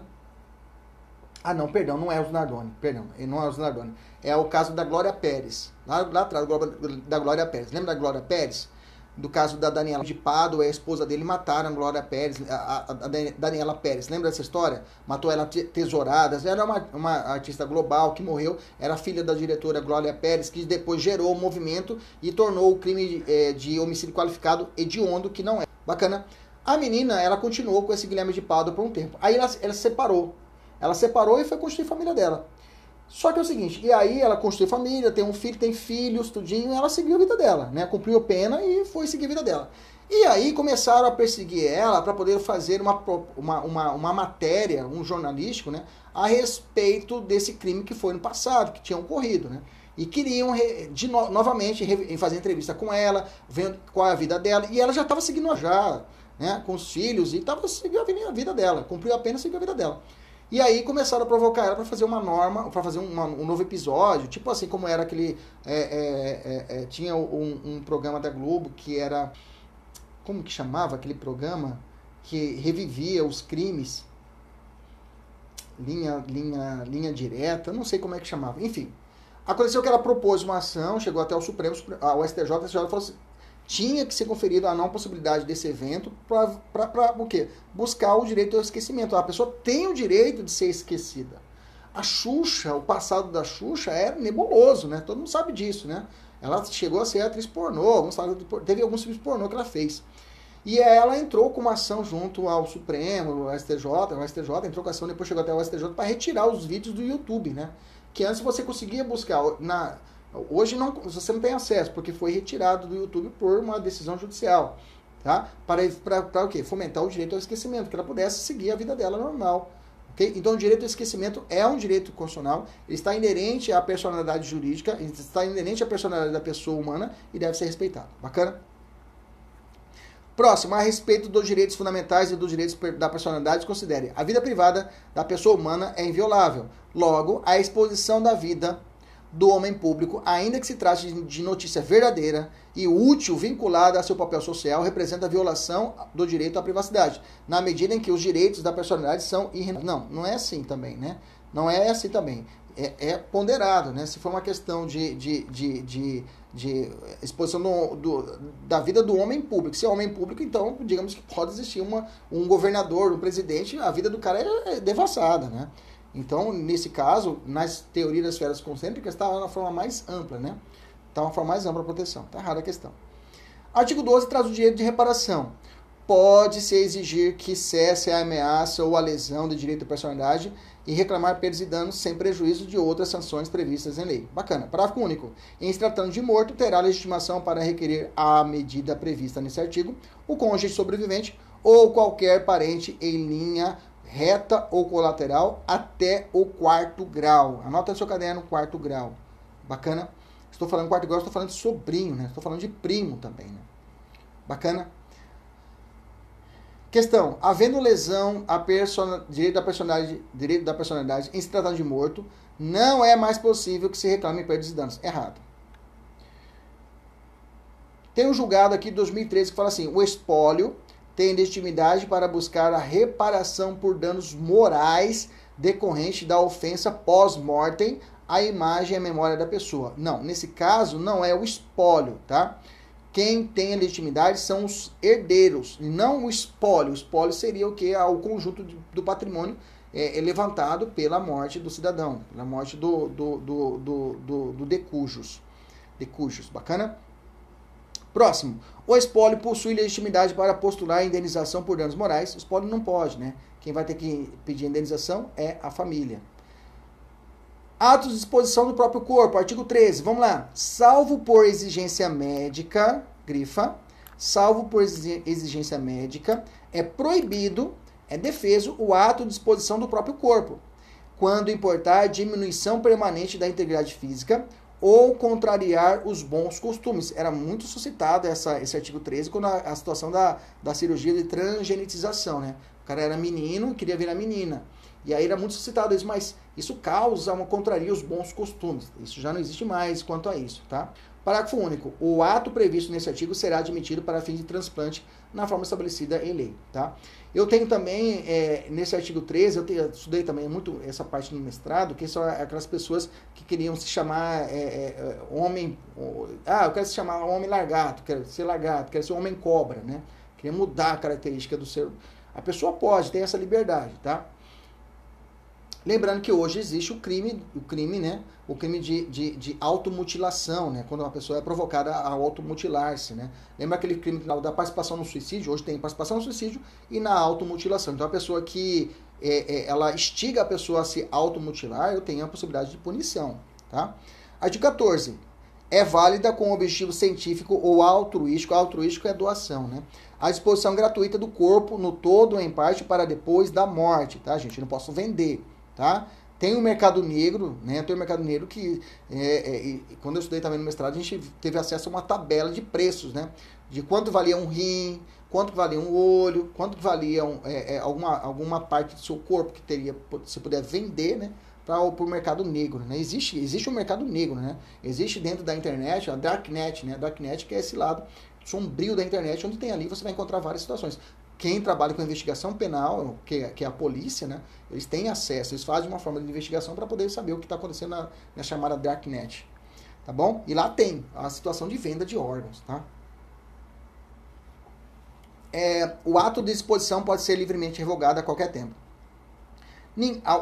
Ah, não, perdão, não é o Nardoni, perdão, não é o Nardoni. É o caso da Glória Pérez, lá, lá atrás, da Glória Pérez. Lembra da Glória Pérez? Do caso da Daniela de Pado, a esposa dele mataram a Glória Pérez, a, a, Daniela Pérez. Lembra dessa história? Matou ela tesouradas. Era uma, uma artista global que morreu, era filha da diretora Glória Pérez, que depois gerou o movimento e tornou o crime é, de homicídio qualificado hediondo, que não é. Bacana. A menina, ela continuou com esse Guilherme de Pado por um tempo. Aí ela, ela separou ela separou e foi construir a família dela. Só que é o seguinte, e aí ela construiu família, tem um filho, tem filhos, tudinho, e ela seguiu a vida dela, né? Cumpriu pena e foi seguir a vida dela. E aí começaram a perseguir ela para poder fazer uma, uma, uma, uma, matéria, um jornalístico, né? A respeito desse crime que foi no passado, que tinha ocorrido, né? E queriam de no, novamente fazer entrevista com ela, vendo qual é a vida dela. E ela já estava seguindo já, né? Com os filhos e estava seguindo a vida dela. Cumpriu a pena seguiu a vida dela. E aí começaram a provocar ela para fazer uma norma, para fazer uma, um novo episódio, tipo assim como era aquele. É, é, é, é, tinha um, um, programa da Globo que era. Como que chamava aquele programa? Que revivia os crimes. Linha, linha, linha direta, não sei como é que chamava. Enfim. Aconteceu que ela propôs uma ação, chegou até o Supremo, o STJ, o STJ falou assim, tinha que ser conferido a não possibilidade desse evento para o quê? Buscar o direito ao esquecimento. A pessoa tem o direito de ser esquecida. A Xuxa, o passado da Xuxa é nebuloso, né? Todo mundo sabe disso, né? Ela chegou a ser atriz pornô, teve alguns filmes pornô que ela fez. E ela entrou com uma ação junto ao Supremo, ao STJ, o STJ entrou com ação, depois chegou até o STJ para retirar os vídeos do YouTube, né? Que antes você conseguia buscar na Hoje não, você não tem acesso, porque foi retirado do YouTube por uma decisão judicial. Tá? Para, para, para o quê? Fomentar o direito ao esquecimento, que ela pudesse seguir a vida dela normal. Okay? Então, o direito ao esquecimento é um direito constitucional, ele está inerente à personalidade jurídica, está inerente à personalidade da pessoa humana e deve ser respeitado. Bacana? Próximo, a respeito dos direitos fundamentais e dos direitos da personalidade, considere a vida privada da pessoa humana é inviolável. Logo, a exposição da vida do homem público, ainda que se trate de notícia verdadeira e útil vinculada a seu papel social, representa a violação do direito à privacidade, na medida em que os direitos da personalidade são irrenunciáveis. Não, não é assim também, né? Não é assim também. É, é ponderado, né? Se for uma questão de, de, de, de, de exposição do, do, da vida do homem público. Se é homem público, então, digamos que pode existir uma, um governador, um presidente, a vida do cara é, é devassada, né? Então, nesse caso, nas teorias das esferas concêntricas, está na forma mais ampla, né? Está uma forma mais ampla a proteção. Está errada a questão. Artigo 12 traz o direito de reparação. Pode-se exigir que cesse a ameaça ou a lesão de direito de personalidade e reclamar perdas e danos sem prejuízo de outras sanções previstas em lei. Bacana. Parágrafo único. Em se tratando de morto, terá legitimação para requerer a medida prevista nesse artigo o cônjuge sobrevivente ou qualquer parente em linha reta ou colateral até o quarto grau. Anota no seu caderno quarto grau. Bacana? Estou falando quarto grau, estou falando de sobrinho, né? Estou falando de primo também, né? Bacana? Questão: havendo lesão a person... direito da personalidade, direito da personalidade em se tratando de morto, não é mais possível que se reclame perdas e danos. Errado. Tem um julgado aqui de 2013 que fala assim: o espólio tem legitimidade para buscar a reparação por danos morais decorrente da ofensa pós-mortem à imagem e à memória da pessoa. Não, nesse caso não é o espólio, tá? Quem tem a legitimidade são os herdeiros, não o espólio. O espólio seria o que? O conjunto do patrimônio é, é levantado pela morte do cidadão, pela morte do, do, do, do, do, do bacana? Próximo. O espólio possui legitimidade para postular indenização por danos morais. O espólio não pode, né? Quem vai ter que pedir indenização é a família. Atos de disposição do próprio corpo, artigo 13. Vamos lá. Salvo por exigência médica, grifa, salvo por exigência médica, é proibido, é defeso o ato de disposição do próprio corpo, quando importar diminuição permanente da integridade física ou contrariar os bons costumes. Era muito suscitado essa, esse artigo 13 quando a, a situação da, da cirurgia de transgenetização, né? O cara era menino, queria virar menina. E aí era muito suscitado isso, mas isso causa uma contraria os bons costumes. Isso já não existe mais quanto a isso, tá? Parágrafo único. O ato previsto nesse artigo será admitido para fins de transplante na forma estabelecida em lei, tá? Eu tenho também, é, nesse artigo 13, eu, tenho, eu, estudei também muito essa parte no mestrado, que são aquelas pessoas que queriam se chamar é, é, homem... Ah, eu quero se chamar homem largato, quero ser largato, quero ser homem cobra, né? Queria mudar a característica do ser... A pessoa pode, tem essa liberdade, tá? Lembrando que hoje existe o crime, o crime, né? O crime de, de, de automutilação, né? Quando uma pessoa é provocada a automutilar-se, né? Lembra aquele crime da participação no suicídio? Hoje tem participação no suicídio e na automutilação. Então a pessoa que é, é, ela estiga a pessoa a se automutilar, eu tenho a possibilidade de punição, tá? Artigo 14. É válida com objetivo científico ou altruístico. Altruístico é doação, né? A disposição gratuita do corpo no todo ou em parte para depois da morte, tá, gente? Eu não posso vender tá? Tem o mercado negro, né? Tem o mercado negro que, é, é, quando eu estudei também no mestrado, a gente teve acesso a uma tabela de preços, né? De quanto valia um rim, quanto valia um olho, quanto valia um, é, é, alguma, alguma parte do seu corpo que teria, se puder vender, né? Para o mercado negro, né? Existe, existe um mercado negro, né? Existe dentro da internet a darknet, né? A darknet que é esse lado sombrio da internet, onde tem ali você vai encontrar várias situações quem trabalha com investigação penal, que, que é a polícia, né, eles têm acesso, eles fazem uma forma de investigação para poder saber o que está acontecendo na, na chamada Darknet. Tá bom? E lá tem a situação de venda de órgãos, tá? É, o ato de exposição pode ser livremente revogado a qualquer tempo.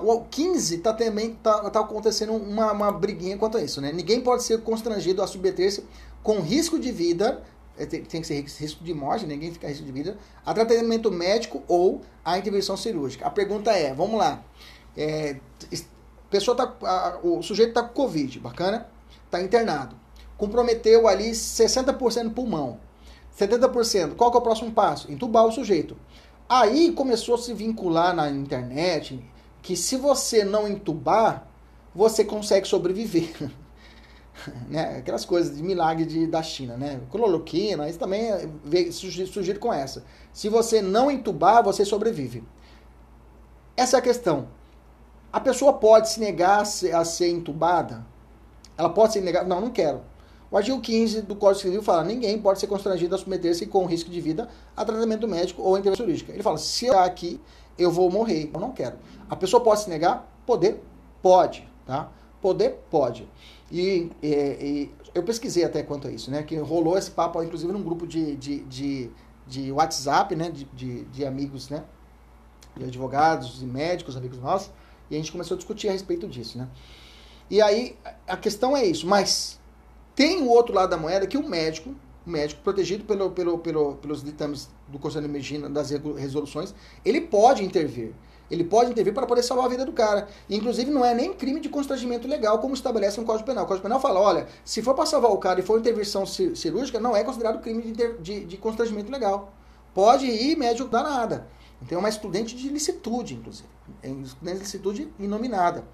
O 15 está também tá, tá acontecendo uma, uma briguinha quanto a isso, né? Ninguém pode ser constrangido a submeter-se com risco de vida é, tem, que ser risco de morte, ninguém fica risco de vida, a tratamento médico ou a intervenção cirúrgica. A pergunta é, vamos lá, é, pessoa tá, a, o sujeito está com Covid, bacana? Está internado. Comprometeu ali 60% do pulmão. 70%. Qual que é o próximo passo? Entubar o sujeito. Aí começou a se vincular na internet que se você não entubar, você consegue sobreviver. né? Aquelas coisas de milagre de, da China, né? Cloroquina, isso também é, surgir com essa. Se você não entubar, você sobrevive. Essa é a questão. A pessoa pode se negar a ser, a ser entubada? Ela pode se negar? Não, não quero. O artigo 15 do Código Civil fala: ninguém pode ser constrangido a submeter-se com risco de vida a tratamento médico ou intervenção cirúrgica. Ele fala: se eu aqui, eu vou morrer. Eu não quero. A pessoa pode se negar? Poder? Pode. Tá? Poder? Pode. E, e, e, eu pesquisei até quanto a isso, né? Que rolou esse papo, inclusive, num grupo de, de, de, de WhatsApp, né? De, de, de, amigos, né? De advogados e médicos, amigos nossos. E a gente começou a discutir a respeito disso, né? E aí, a questão é isso. Mas tem o outro lado da moeda que o médico, o médico protegido pelo, pelo, pelo, pelos ditames do Conselho de Medicina, das resoluções, ele pode intervir. Ele pode intervir para poder salvar a vida do cara. Inclusive, não é nem crime de constrangimento legal, como estabelece o Código Penal. O Código Penal fala: olha, se for para salvar o cara e for intervenção cirúrgica, não é considerado crime de, de, de constrangimento legal. Pode ir médico dar nada. Então, é uma estudante de licitude, inclusive. É estudante de licitude inominada.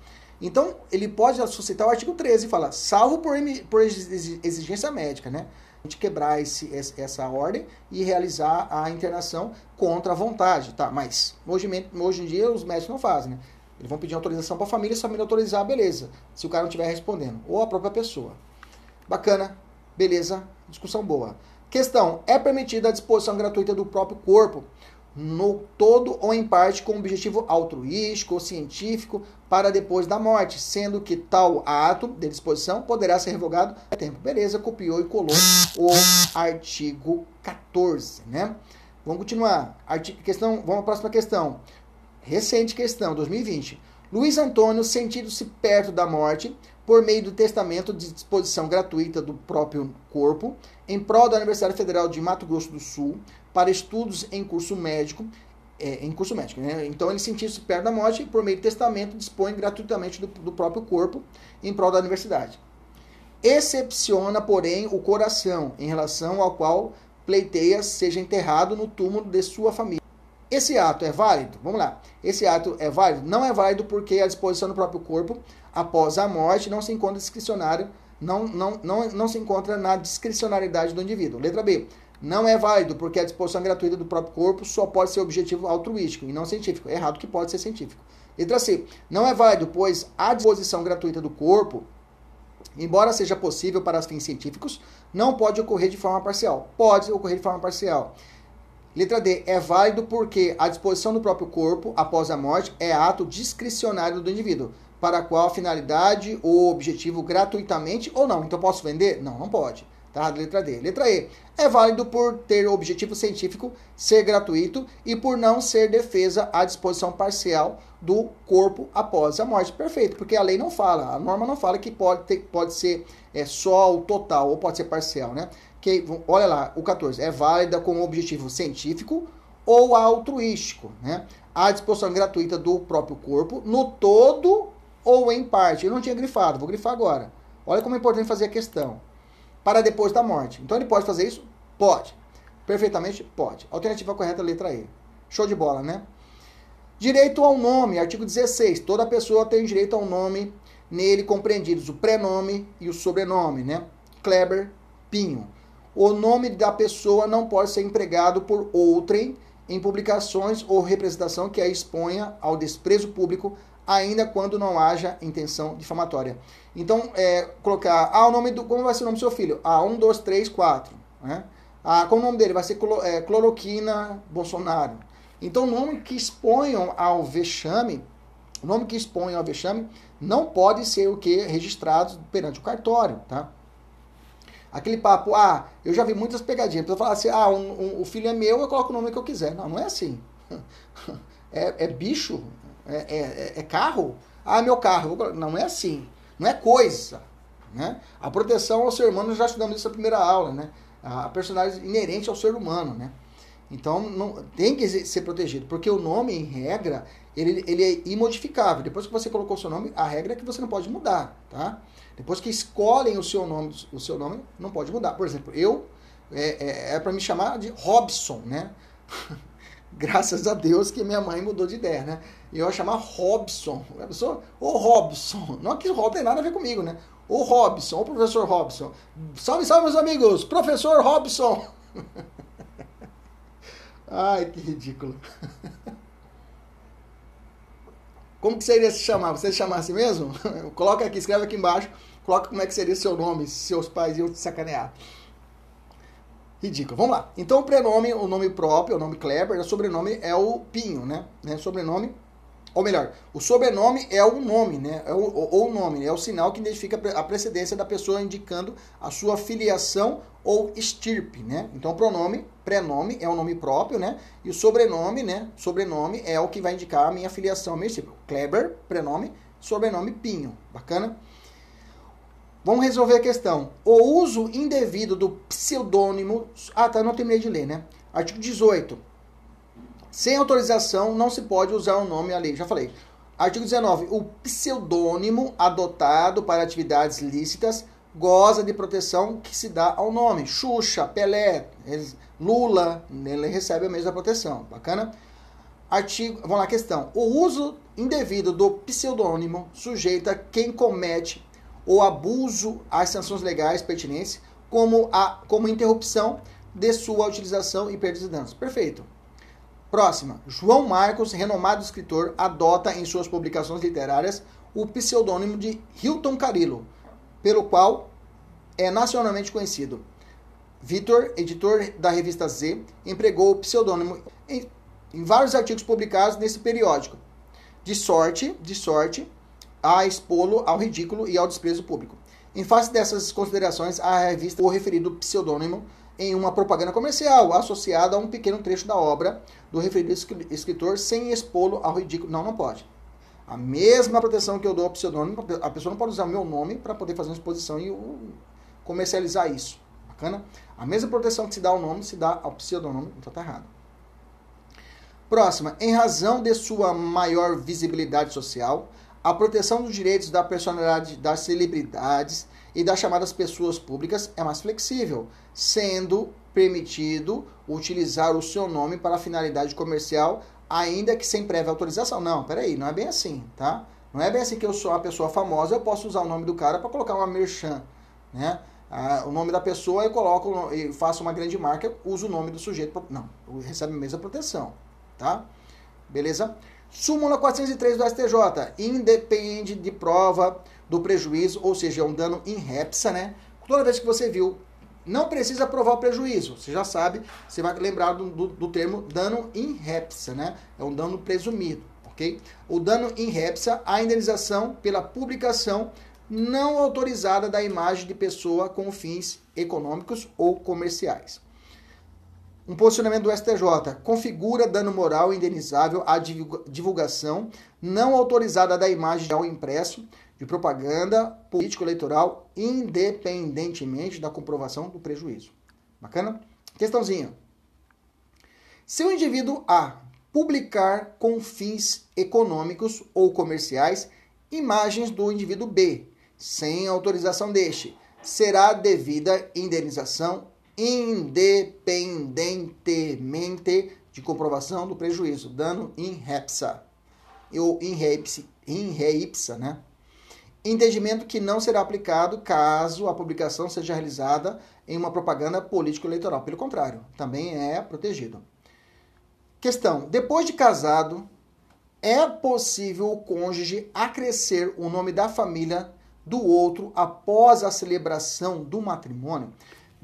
Então, ele pode suscitar o artigo 13 e falar, salvo por, por exigência médica, né? De quebrar esse, essa ordem e realizar a internação contra a vontade, tá? Mas hoje, hoje em dia os médicos não fazem, né? Eles vão pedir autorização para a família, se a família autorizar, beleza. Se o cara não estiver respondendo, ou a própria pessoa. Bacana, beleza, discussão boa. Questão: é permitida a disposição gratuita do próprio corpo, no todo ou em parte, com objetivo altruístico ou científico, para depois da morte, sendo que tal ato de disposição poderá ser revogado a tempo. Beleza, copiou e colou o artigo 14, né? Vamos continuar. Artigo, questão, vamos à próxima questão. Recente questão, 2020. Luiz Antônio, sentindo-se perto da morte, por meio do testamento de disposição gratuita do próprio corpo, em prol da Universidade Federal de Mato Grosso do Sul, para estudos em curso médico, é, em curso médico. Né? Então ele sentiu-se perto da morte e, por meio do testamento, dispõe gratuitamente do, do próprio corpo em prol da universidade. Excepciona, porém, o coração, em relação ao qual pleiteia seja enterrado no túmulo de sua família. Esse ato é válido? Vamos lá. Esse ato é válido? Não é válido porque a disposição do próprio corpo após a morte não se encontra discricionário, não, não, não, não se encontra na discricionariedade do indivíduo. Letra B. Não é válido porque a disposição gratuita do próprio corpo só pode ser objetivo altruístico e não científico. Errado que pode ser científico. Letra C. Não é válido, pois a disposição gratuita do corpo embora seja possível para fins científicos, não pode ocorrer de forma parcial. Pode ocorrer de forma parcial. Letra D. É válido porque a disposição do próprio corpo após a morte é ato discricionário do indivíduo, para qual finalidade ou objetivo gratuitamente ou não. Então posso vender? Não, não pode. Tá? Letra D. Letra E. É válido por ter objetivo científico, ser gratuito e por não ser defesa à disposição parcial do corpo após a morte. Perfeito, porque a lei não fala, a norma não fala que pode, ter, pode ser é, só o total ou pode ser parcial, né? Que, olha lá, o 14. É válida com objetivo científico ou altruístico, né? A disposição gratuita do próprio corpo no todo ou em parte. Eu não tinha grifado, vou grifar agora. Olha como é importante fazer a questão para depois da morte. Então ele pode fazer isso? Pode. Perfeitamente pode. Alternativa correta, letra E. Show de bola, né? Direito ao nome, artigo 16. Toda pessoa tem direito ao nome, nele compreendidos o prenome e o sobrenome, né? Kleber Pinho. O nome da pessoa não pode ser empregado por outrem em publicações ou representação que a exponha ao desprezo público, ainda quando não haja intenção difamatória. Então, é, colocar, ah, o nome do, como vai ser o nome do seu filho? Ah, 1, 2, 3, 4, né? Ah, qual o nome dele? Vai ser é, Cloroquina Bolsonaro. Então, o nome que exponham ao vexame, o nome que exponham ao vexame, não pode ser o que? Registrado perante o cartório, tá? Aquele papo, ah, eu já vi muitas pegadinhas. Pessoa fala assim, ah, um, um, o filho é meu, eu coloco o nome que eu quiser. Não, não é assim. É, é bicho, é, é, é, carro? Ah, meu carro. Não é assim. Não é coisa. Né? A proteção ao ser humano, já estudamos isso na primeira aula. Né? A personagem inerente ao ser humano. Né? Então, não, tem que ser protegido. Porque o nome, em regra, ele, ele é imodificável. Depois que você colocou o seu nome, a regra é que você não pode mudar. Tá? Depois que escolhem o seu nome, o seu nome não pode mudar. Por exemplo, eu é, é, é para me chamar de Robson, né? Graças a Deus que minha mãe mudou de ideia, né? E eu ia chamar Robson. A pessoa, ô Robson. Não que Rob tem nada a ver comigo, né? O Robson, o professor Robson. Salve, salve, meus amigos! Professor Robson! Ai, que ridículo. Como que seria se chamar? Você se chamasse mesmo? Coloca aqui, escreve aqui embaixo. Coloca como é que seria seu nome, se seus pais iam te sacanear. Ridículo. Vamos lá. Então, o prenome, o nome próprio, o nome Kleber, o sobrenome é o Pinho, né? né? Sobrenome, ou melhor, o sobrenome é o nome, né? É o, ou o nome, é o sinal que identifica a precedência da pessoa indicando a sua filiação ou estirpe, né? Então, o pronome, prenome é o nome próprio, né? E o sobrenome, né? Sobrenome é o que vai indicar a minha filiação, meu estirpe. Kleber, prenome, sobrenome Pinho. Bacana? Vamos resolver a questão. O uso indevido do pseudônimo. Ah, tá, não terminei de ler, né? Artigo 18. Sem autorização não se pode usar o nome ali. Já falei. Artigo 19. O pseudônimo adotado para atividades lícitas goza de proteção que se dá ao nome. Xuxa, Pelé, Lula, ele recebe a mesma proteção. Bacana? Artigo, vamos lá, questão. O uso indevido do pseudônimo sujeita quem comete ou abuso às sanções legais pertinentes, como, a, como interrupção de sua utilização e perda de danos. Perfeito. Próxima. João Marcos, renomado escritor, adota em suas publicações literárias o pseudônimo de Hilton Carilo, pelo qual é nacionalmente conhecido. Vitor, editor da revista Z, empregou o pseudônimo em, em vários artigos publicados nesse periódico, de sorte, de sorte, a expô-lo ao ridículo e ao desprezo público. Em face dessas considerações, a revista o referido pseudônimo em uma propaganda comercial associada a um pequeno trecho da obra do referido escritor sem expô-lo ao ridículo. Não, não pode. A mesma proteção que eu dou ao pseudônimo, a pessoa não pode usar o meu nome para poder fazer uma exposição e comercializar isso. Bacana? A mesma proteção que se dá ao nome se dá ao pseudônimo, então tá errado. Próxima, em razão de sua maior visibilidade social, a proteção dos direitos da personalidade das celebridades e das chamadas pessoas públicas é mais flexível, sendo permitido utilizar o seu nome para finalidade comercial, ainda que sem prévia autorização. Não, peraí, não é bem assim, tá? Não é bem assim que eu sou uma pessoa famosa, eu posso usar o nome do cara para colocar uma merchan, né? Ah, o nome da pessoa eu coloco e faço uma grande marca, uso o nome do sujeito. Pra, não, recebe a mesma proteção, tá? Beleza? Súmula 403 do STJ, independe de prova do prejuízo, ou seja, é um dano in repsa, né? Toda vez que você viu, não precisa provar o prejuízo, você já sabe, você vai lembrar do, do, do termo dano in repsa, né? É um dano presumido, ok? O dano in repsa, a indenização pela publicação não autorizada da imagem de pessoa com fins econômicos ou comerciais. Um posicionamento do STJ configura dano moral indenizável à divulgação não autorizada da imagem ao impresso de propaganda político-eleitoral, independentemente da comprovação do prejuízo. Bacana? Questãozinha. Se o indivíduo A publicar com fins econômicos ou comerciais imagens do indivíduo B, sem autorização deste, será devida indenização independentemente de comprovação do prejuízo, dano in repsa, ou in reipsa, in reipsa, né? Entendimento que não será aplicado caso a publicação seja realizada em uma propaganda político-eleitoral. Pelo contrário, também é protegido. Questão: depois de casado, é possível o cônjuge acrescer o nome da família do outro após a celebração do matrimônio?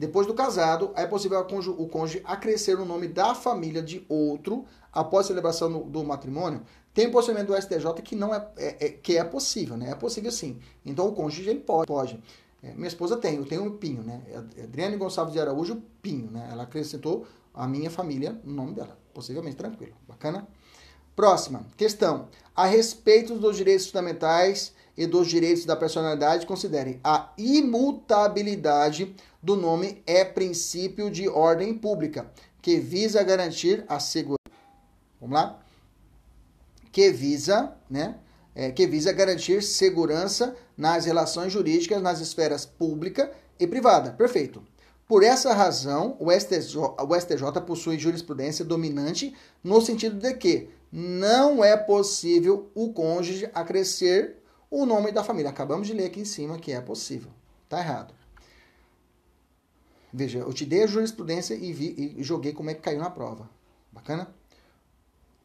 Depois do casado, é possível o cônjuge acrescer o nome da família de outro após a celebração do, matrimônio. Tem um procedimento do STJ que não é, é, é, que é possível, né? É possível sim. Então o cônjuge ele pode. pode. É, minha esposa tem, eu tenho o Pinho, né? É Adriane Gonçalves de Araújo Pinho, né? Ela acrescentou a minha família no nome dela. Possivelmente tranquilo. Bacana? Próxima questão. A respeito dos direitos fundamentais e dos direitos da personalidade, considerem a imutabilidade do nome é princípio de ordem pública, que visa garantir a segurança. Vamos lá? Que visa, né? É, que visa garantir segurança nas relações jurídicas nas esferas pública e privada. Perfeito. Por essa razão, o STJ, o STJ possui jurisprudência dominante no sentido de que não é possível o cônjuge acrescer o nome da família. Acabamos de ler aqui em cima que é possível. Tá errado. Veja, eu te dei a jurisprudência e, vi, e joguei como é que caiu na prova. Bacana?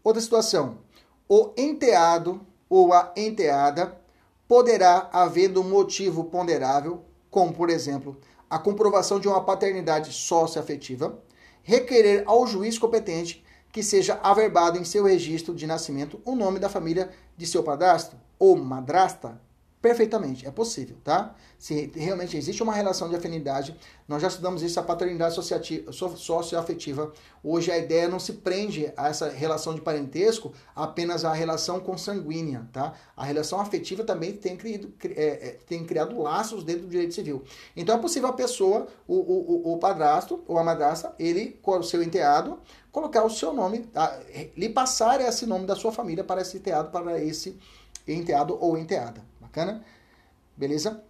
Outra situação. O enteado ou a enteada poderá, havendo motivo ponderável, como, por exemplo, a comprovação de uma paternidade socioafetiva, requerer ao juiz competente que seja averbado em seu registro de nascimento o nome da família de seu padrasto ou madrasta? Perfeitamente, é possível, tá? Se realmente existe uma relação de afinidade, nós já estudamos isso, a paternidade socioafetiva. Hoje a ideia não se prende a essa relação de parentesco apenas à relação consanguínea, tá? A relação afetiva também tem criado, é, é, tem criado laços dentro do direito civil. Então é possível a pessoa, o, o, o padrasto ou a madrasta, ele, com o seu enteado, colocar o seu nome, tá? lhe passar esse nome da sua família para esse enteado, para esse enteado ou enteada. Bacana? Beleza?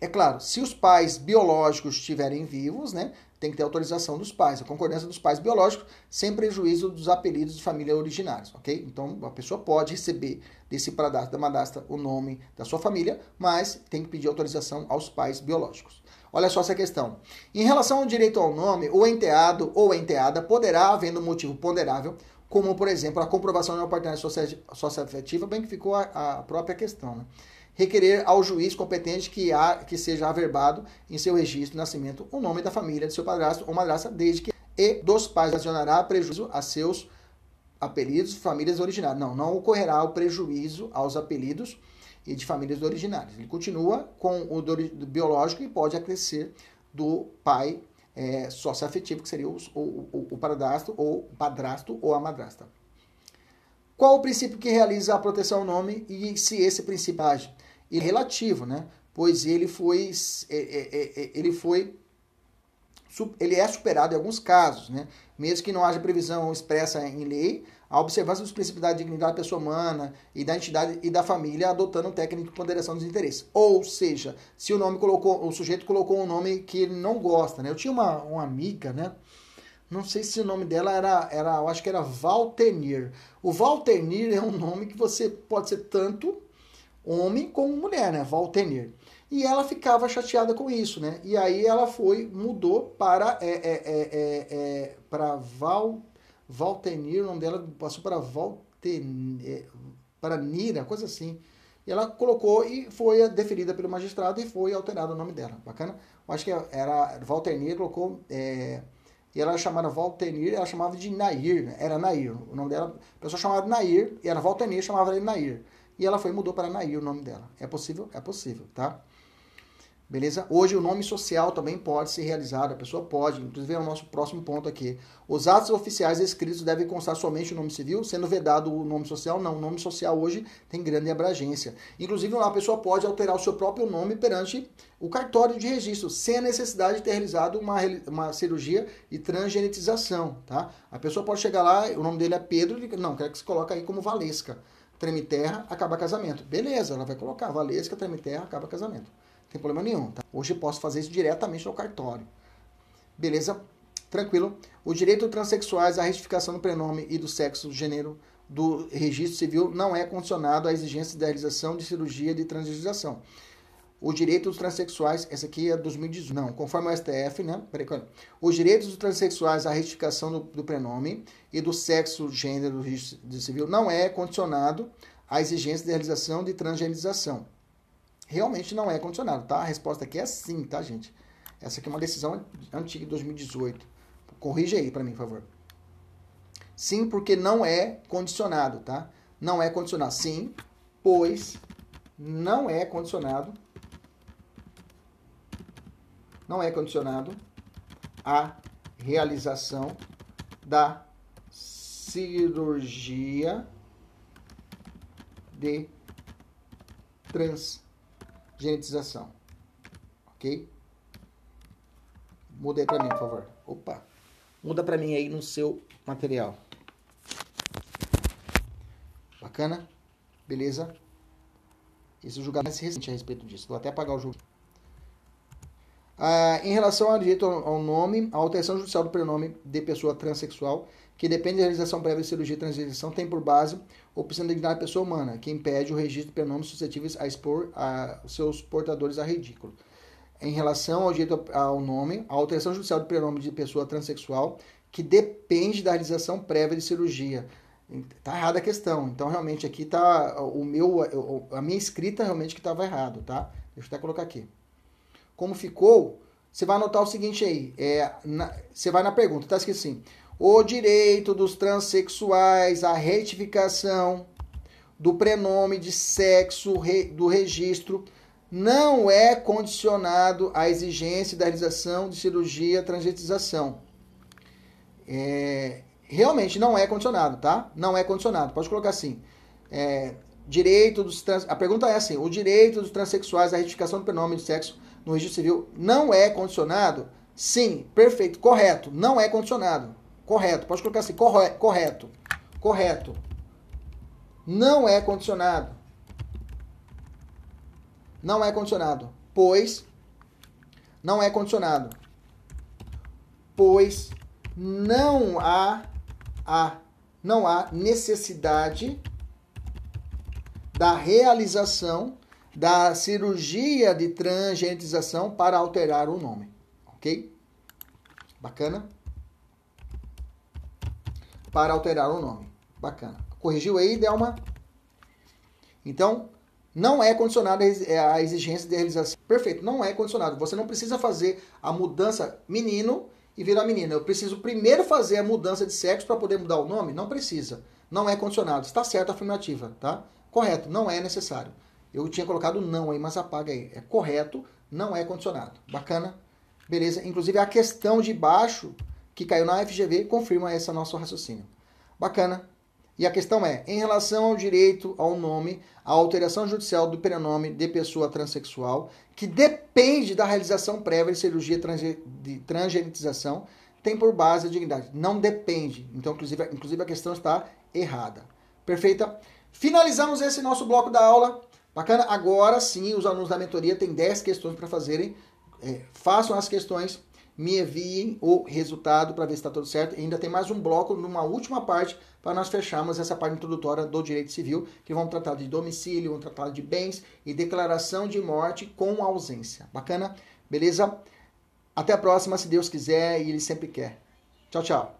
É claro, se os pais biológicos estiverem vivos, né, tem que ter autorização dos pais, a concordância dos pais biológicos, sem prejuízo dos apelidos de família originários, ok? Então, a pessoa pode receber desse padrasto, da madastra, o nome da sua família, mas tem que pedir autorização aos pais biológicos. Olha só essa questão. Em relação ao direito ao nome, o enteado ou enteada poderá, havendo motivo ponderável, como, por exemplo, a comprovação de uma paternidade socioafetiva, bem que ficou a, a própria questão, né? requerer ao juiz competente que, há, que seja averbado em seu registro de nascimento o nome da família de seu padrasto ou madrasta, desde que e dos pais ocasionará prejuízo a seus apelidos famílias originárias. Não, não ocorrerá o prejuízo aos apelidos e de famílias originárias. Ele continua com o do, do biológico e pode acrescer do pai é, socioafetivo, que seria o, o, o padrasto ou padrasto ou a madrasta. Qual o princípio que realiza a proteção ao nome e se esse princípio age? E relativo, né? Pois ele foi, é, é, é, ele foi, ele é superado em alguns casos, né? Mesmo que não haja previsão expressa em lei, a observância dos princípios da dignidade da pessoa humana e da entidade e da família adotando técnica de ponderação dos interesses. Ou seja, se o nome colocou, o sujeito colocou um nome que ele não gosta, né? Eu tinha uma, uma amiga, né? Não sei se o nome dela era, era, eu acho que era Valtenir. O Valtenir é um nome que você pode ser tanto homem como mulher, né? Valtenir. E ela ficava chateada com isso, né? E aí ela foi, mudou para, é, é, é, é, é para Val, Valtenir, o nome dela passou para Valtenir, é, para Nira, coisa assim. E ela colocou e foi deferida pelo magistrado e foi alterado o nome dela. Bacana? Eu acho que era Valtenir, colocou. É, e ela era chamada Valtenir, ela chamava de Nair, né? era Nair. O nome dela, a pessoa chamava Nair, e era Valtenir, chamava de Nair. E ela foi mudou para Nair o nome dela. É possível? É possível, tá? Beleza? Hoje o nome social também pode ser realizado, a pessoa pode, inclusive é o nosso próximo ponto aqui. Os atos oficiais escritos devem constar somente o nome civil, sendo vedado o nome social? Não, o nome social hoje tem grande abrangência. Inclusive a pessoa pode alterar o seu próprio nome perante o cartório de registro, sem a necessidade de ter realizado uma, uma cirurgia de transgenetização, tá? A pessoa pode chegar lá, o nome dele é Pedro, não, quero que você coloque aí como Valesca. Treme terra, acaba casamento. Beleza, ela vai colocar Valesca, treme terra, acaba casamento tem problema nenhum. Tá? Hoje eu posso fazer isso diretamente no cartório. Beleza? Tranquilo. O direito transexuais à retificação do prenome e do sexo, gênero do registro civil não é condicionado à exigência da realização de cirurgia de transição. O direito dos transexuais, essa aqui é 2018, não, conforme o STF, né? Peraí, Os direitos dos transexuais à retificação do, do prenome e do sexo, gênero do registro civil não é condicionado à exigência de realização de transgenização realmente não é condicionado, tá? A resposta aqui é sim, tá, gente? Essa aqui é uma decisão antiga de 2018. Corrige aí para mim, por favor. Sim, porque não é condicionado, tá? Não é condicionado. Sim, pois não é condicionado. Não é condicionado a realização da cirurgia de trans genetização. Ok? Muda aí para mim, por favor. Opa. Muda para mim aí no seu material. Bacana? Beleza? Esse julgamento é recente a respeito disso. Vou até apagar o jogo. Ah, em relação ao direito ao nome, a alteração judicial do prenome de pessoa transexual que depende da realização prévia de cirurgia de transição, tem por base opção de dignidade da pessoa humana, que impede o registro de pronomes suscetíveis a expor a seus portadores a ridículo. Em relação ao direito ao nome, a alteração judicial do prenome de pessoa transexual, que depende da realização prévia de cirurgia. Tá errada a questão. Então, realmente, aqui tá o meu, a minha escrita realmente que estava errado, tá? Deixa eu até colocar aqui. Como ficou, você vai anotar o seguinte aí. É, na, você vai na pergunta, tá escrito assim o direito dos transexuais à retificação do prenome de sexo do registro não é condicionado à exigência da realização de cirurgia transgenização. É, realmente não é condicionado, tá? Não é condicionado. Pode colocar assim. É, direito dos trans... A pergunta é assim: o direito dos transexuais à retificação do prenome de sexo no registro civil não é condicionado? Sim, perfeito, correto. Não é condicionado. Correto. Pode colocar assim, correto. Correto. Não é condicionado. Não é condicionado. Pois. Não é condicionado. Pois não há, não há necessidade da realização da cirurgia de transgenetização para alterar o nome. Ok? Bacana? Para alterar o nome. Bacana. Corrigiu aí, Delma? Então, Não é condicionado a exigência de realização. Perfeito, não é condicionado. Você não precisa fazer a mudança menino e virar menina. Eu preciso primeiro fazer a mudança de sexo para poder mudar o nome? Não precisa. Não é condicionado. Está certo a afirmativa, tá? Correto, não é necessário. Eu tinha colocado não aí, mas apaga aí. É correto, não é condicionado. Bacana? Beleza? Inclusive a questão de baixo que caiu na FGV confirma esse nosso raciocínio. Bacana? E a questão é, em relação ao direito ao nome, a alteração judicial do prenome de pessoa transexual, que depende da realização prévia de cirurgia de transgenetização, tem por base a dignidade. Não depende. Então, inclusive, inclusive a questão está errada. Perfeita? Finalizamos esse nosso bloco da aula. Bacana? Agora sim, os alunos da mentoria têm 10 questões para fazerem. É, façam as questões, me enviem o resultado para ver se está tudo certo. E ainda tem mais um bloco numa última parte para nós fecharmos essa parte introdutória do direito civil, que vão tratar de domicílio, vão tratar de bens e declaração de morte com ausência. Bacana? Beleza? Até a próxima, se Deus quiser e Ele sempre quer. Tchau, tchau.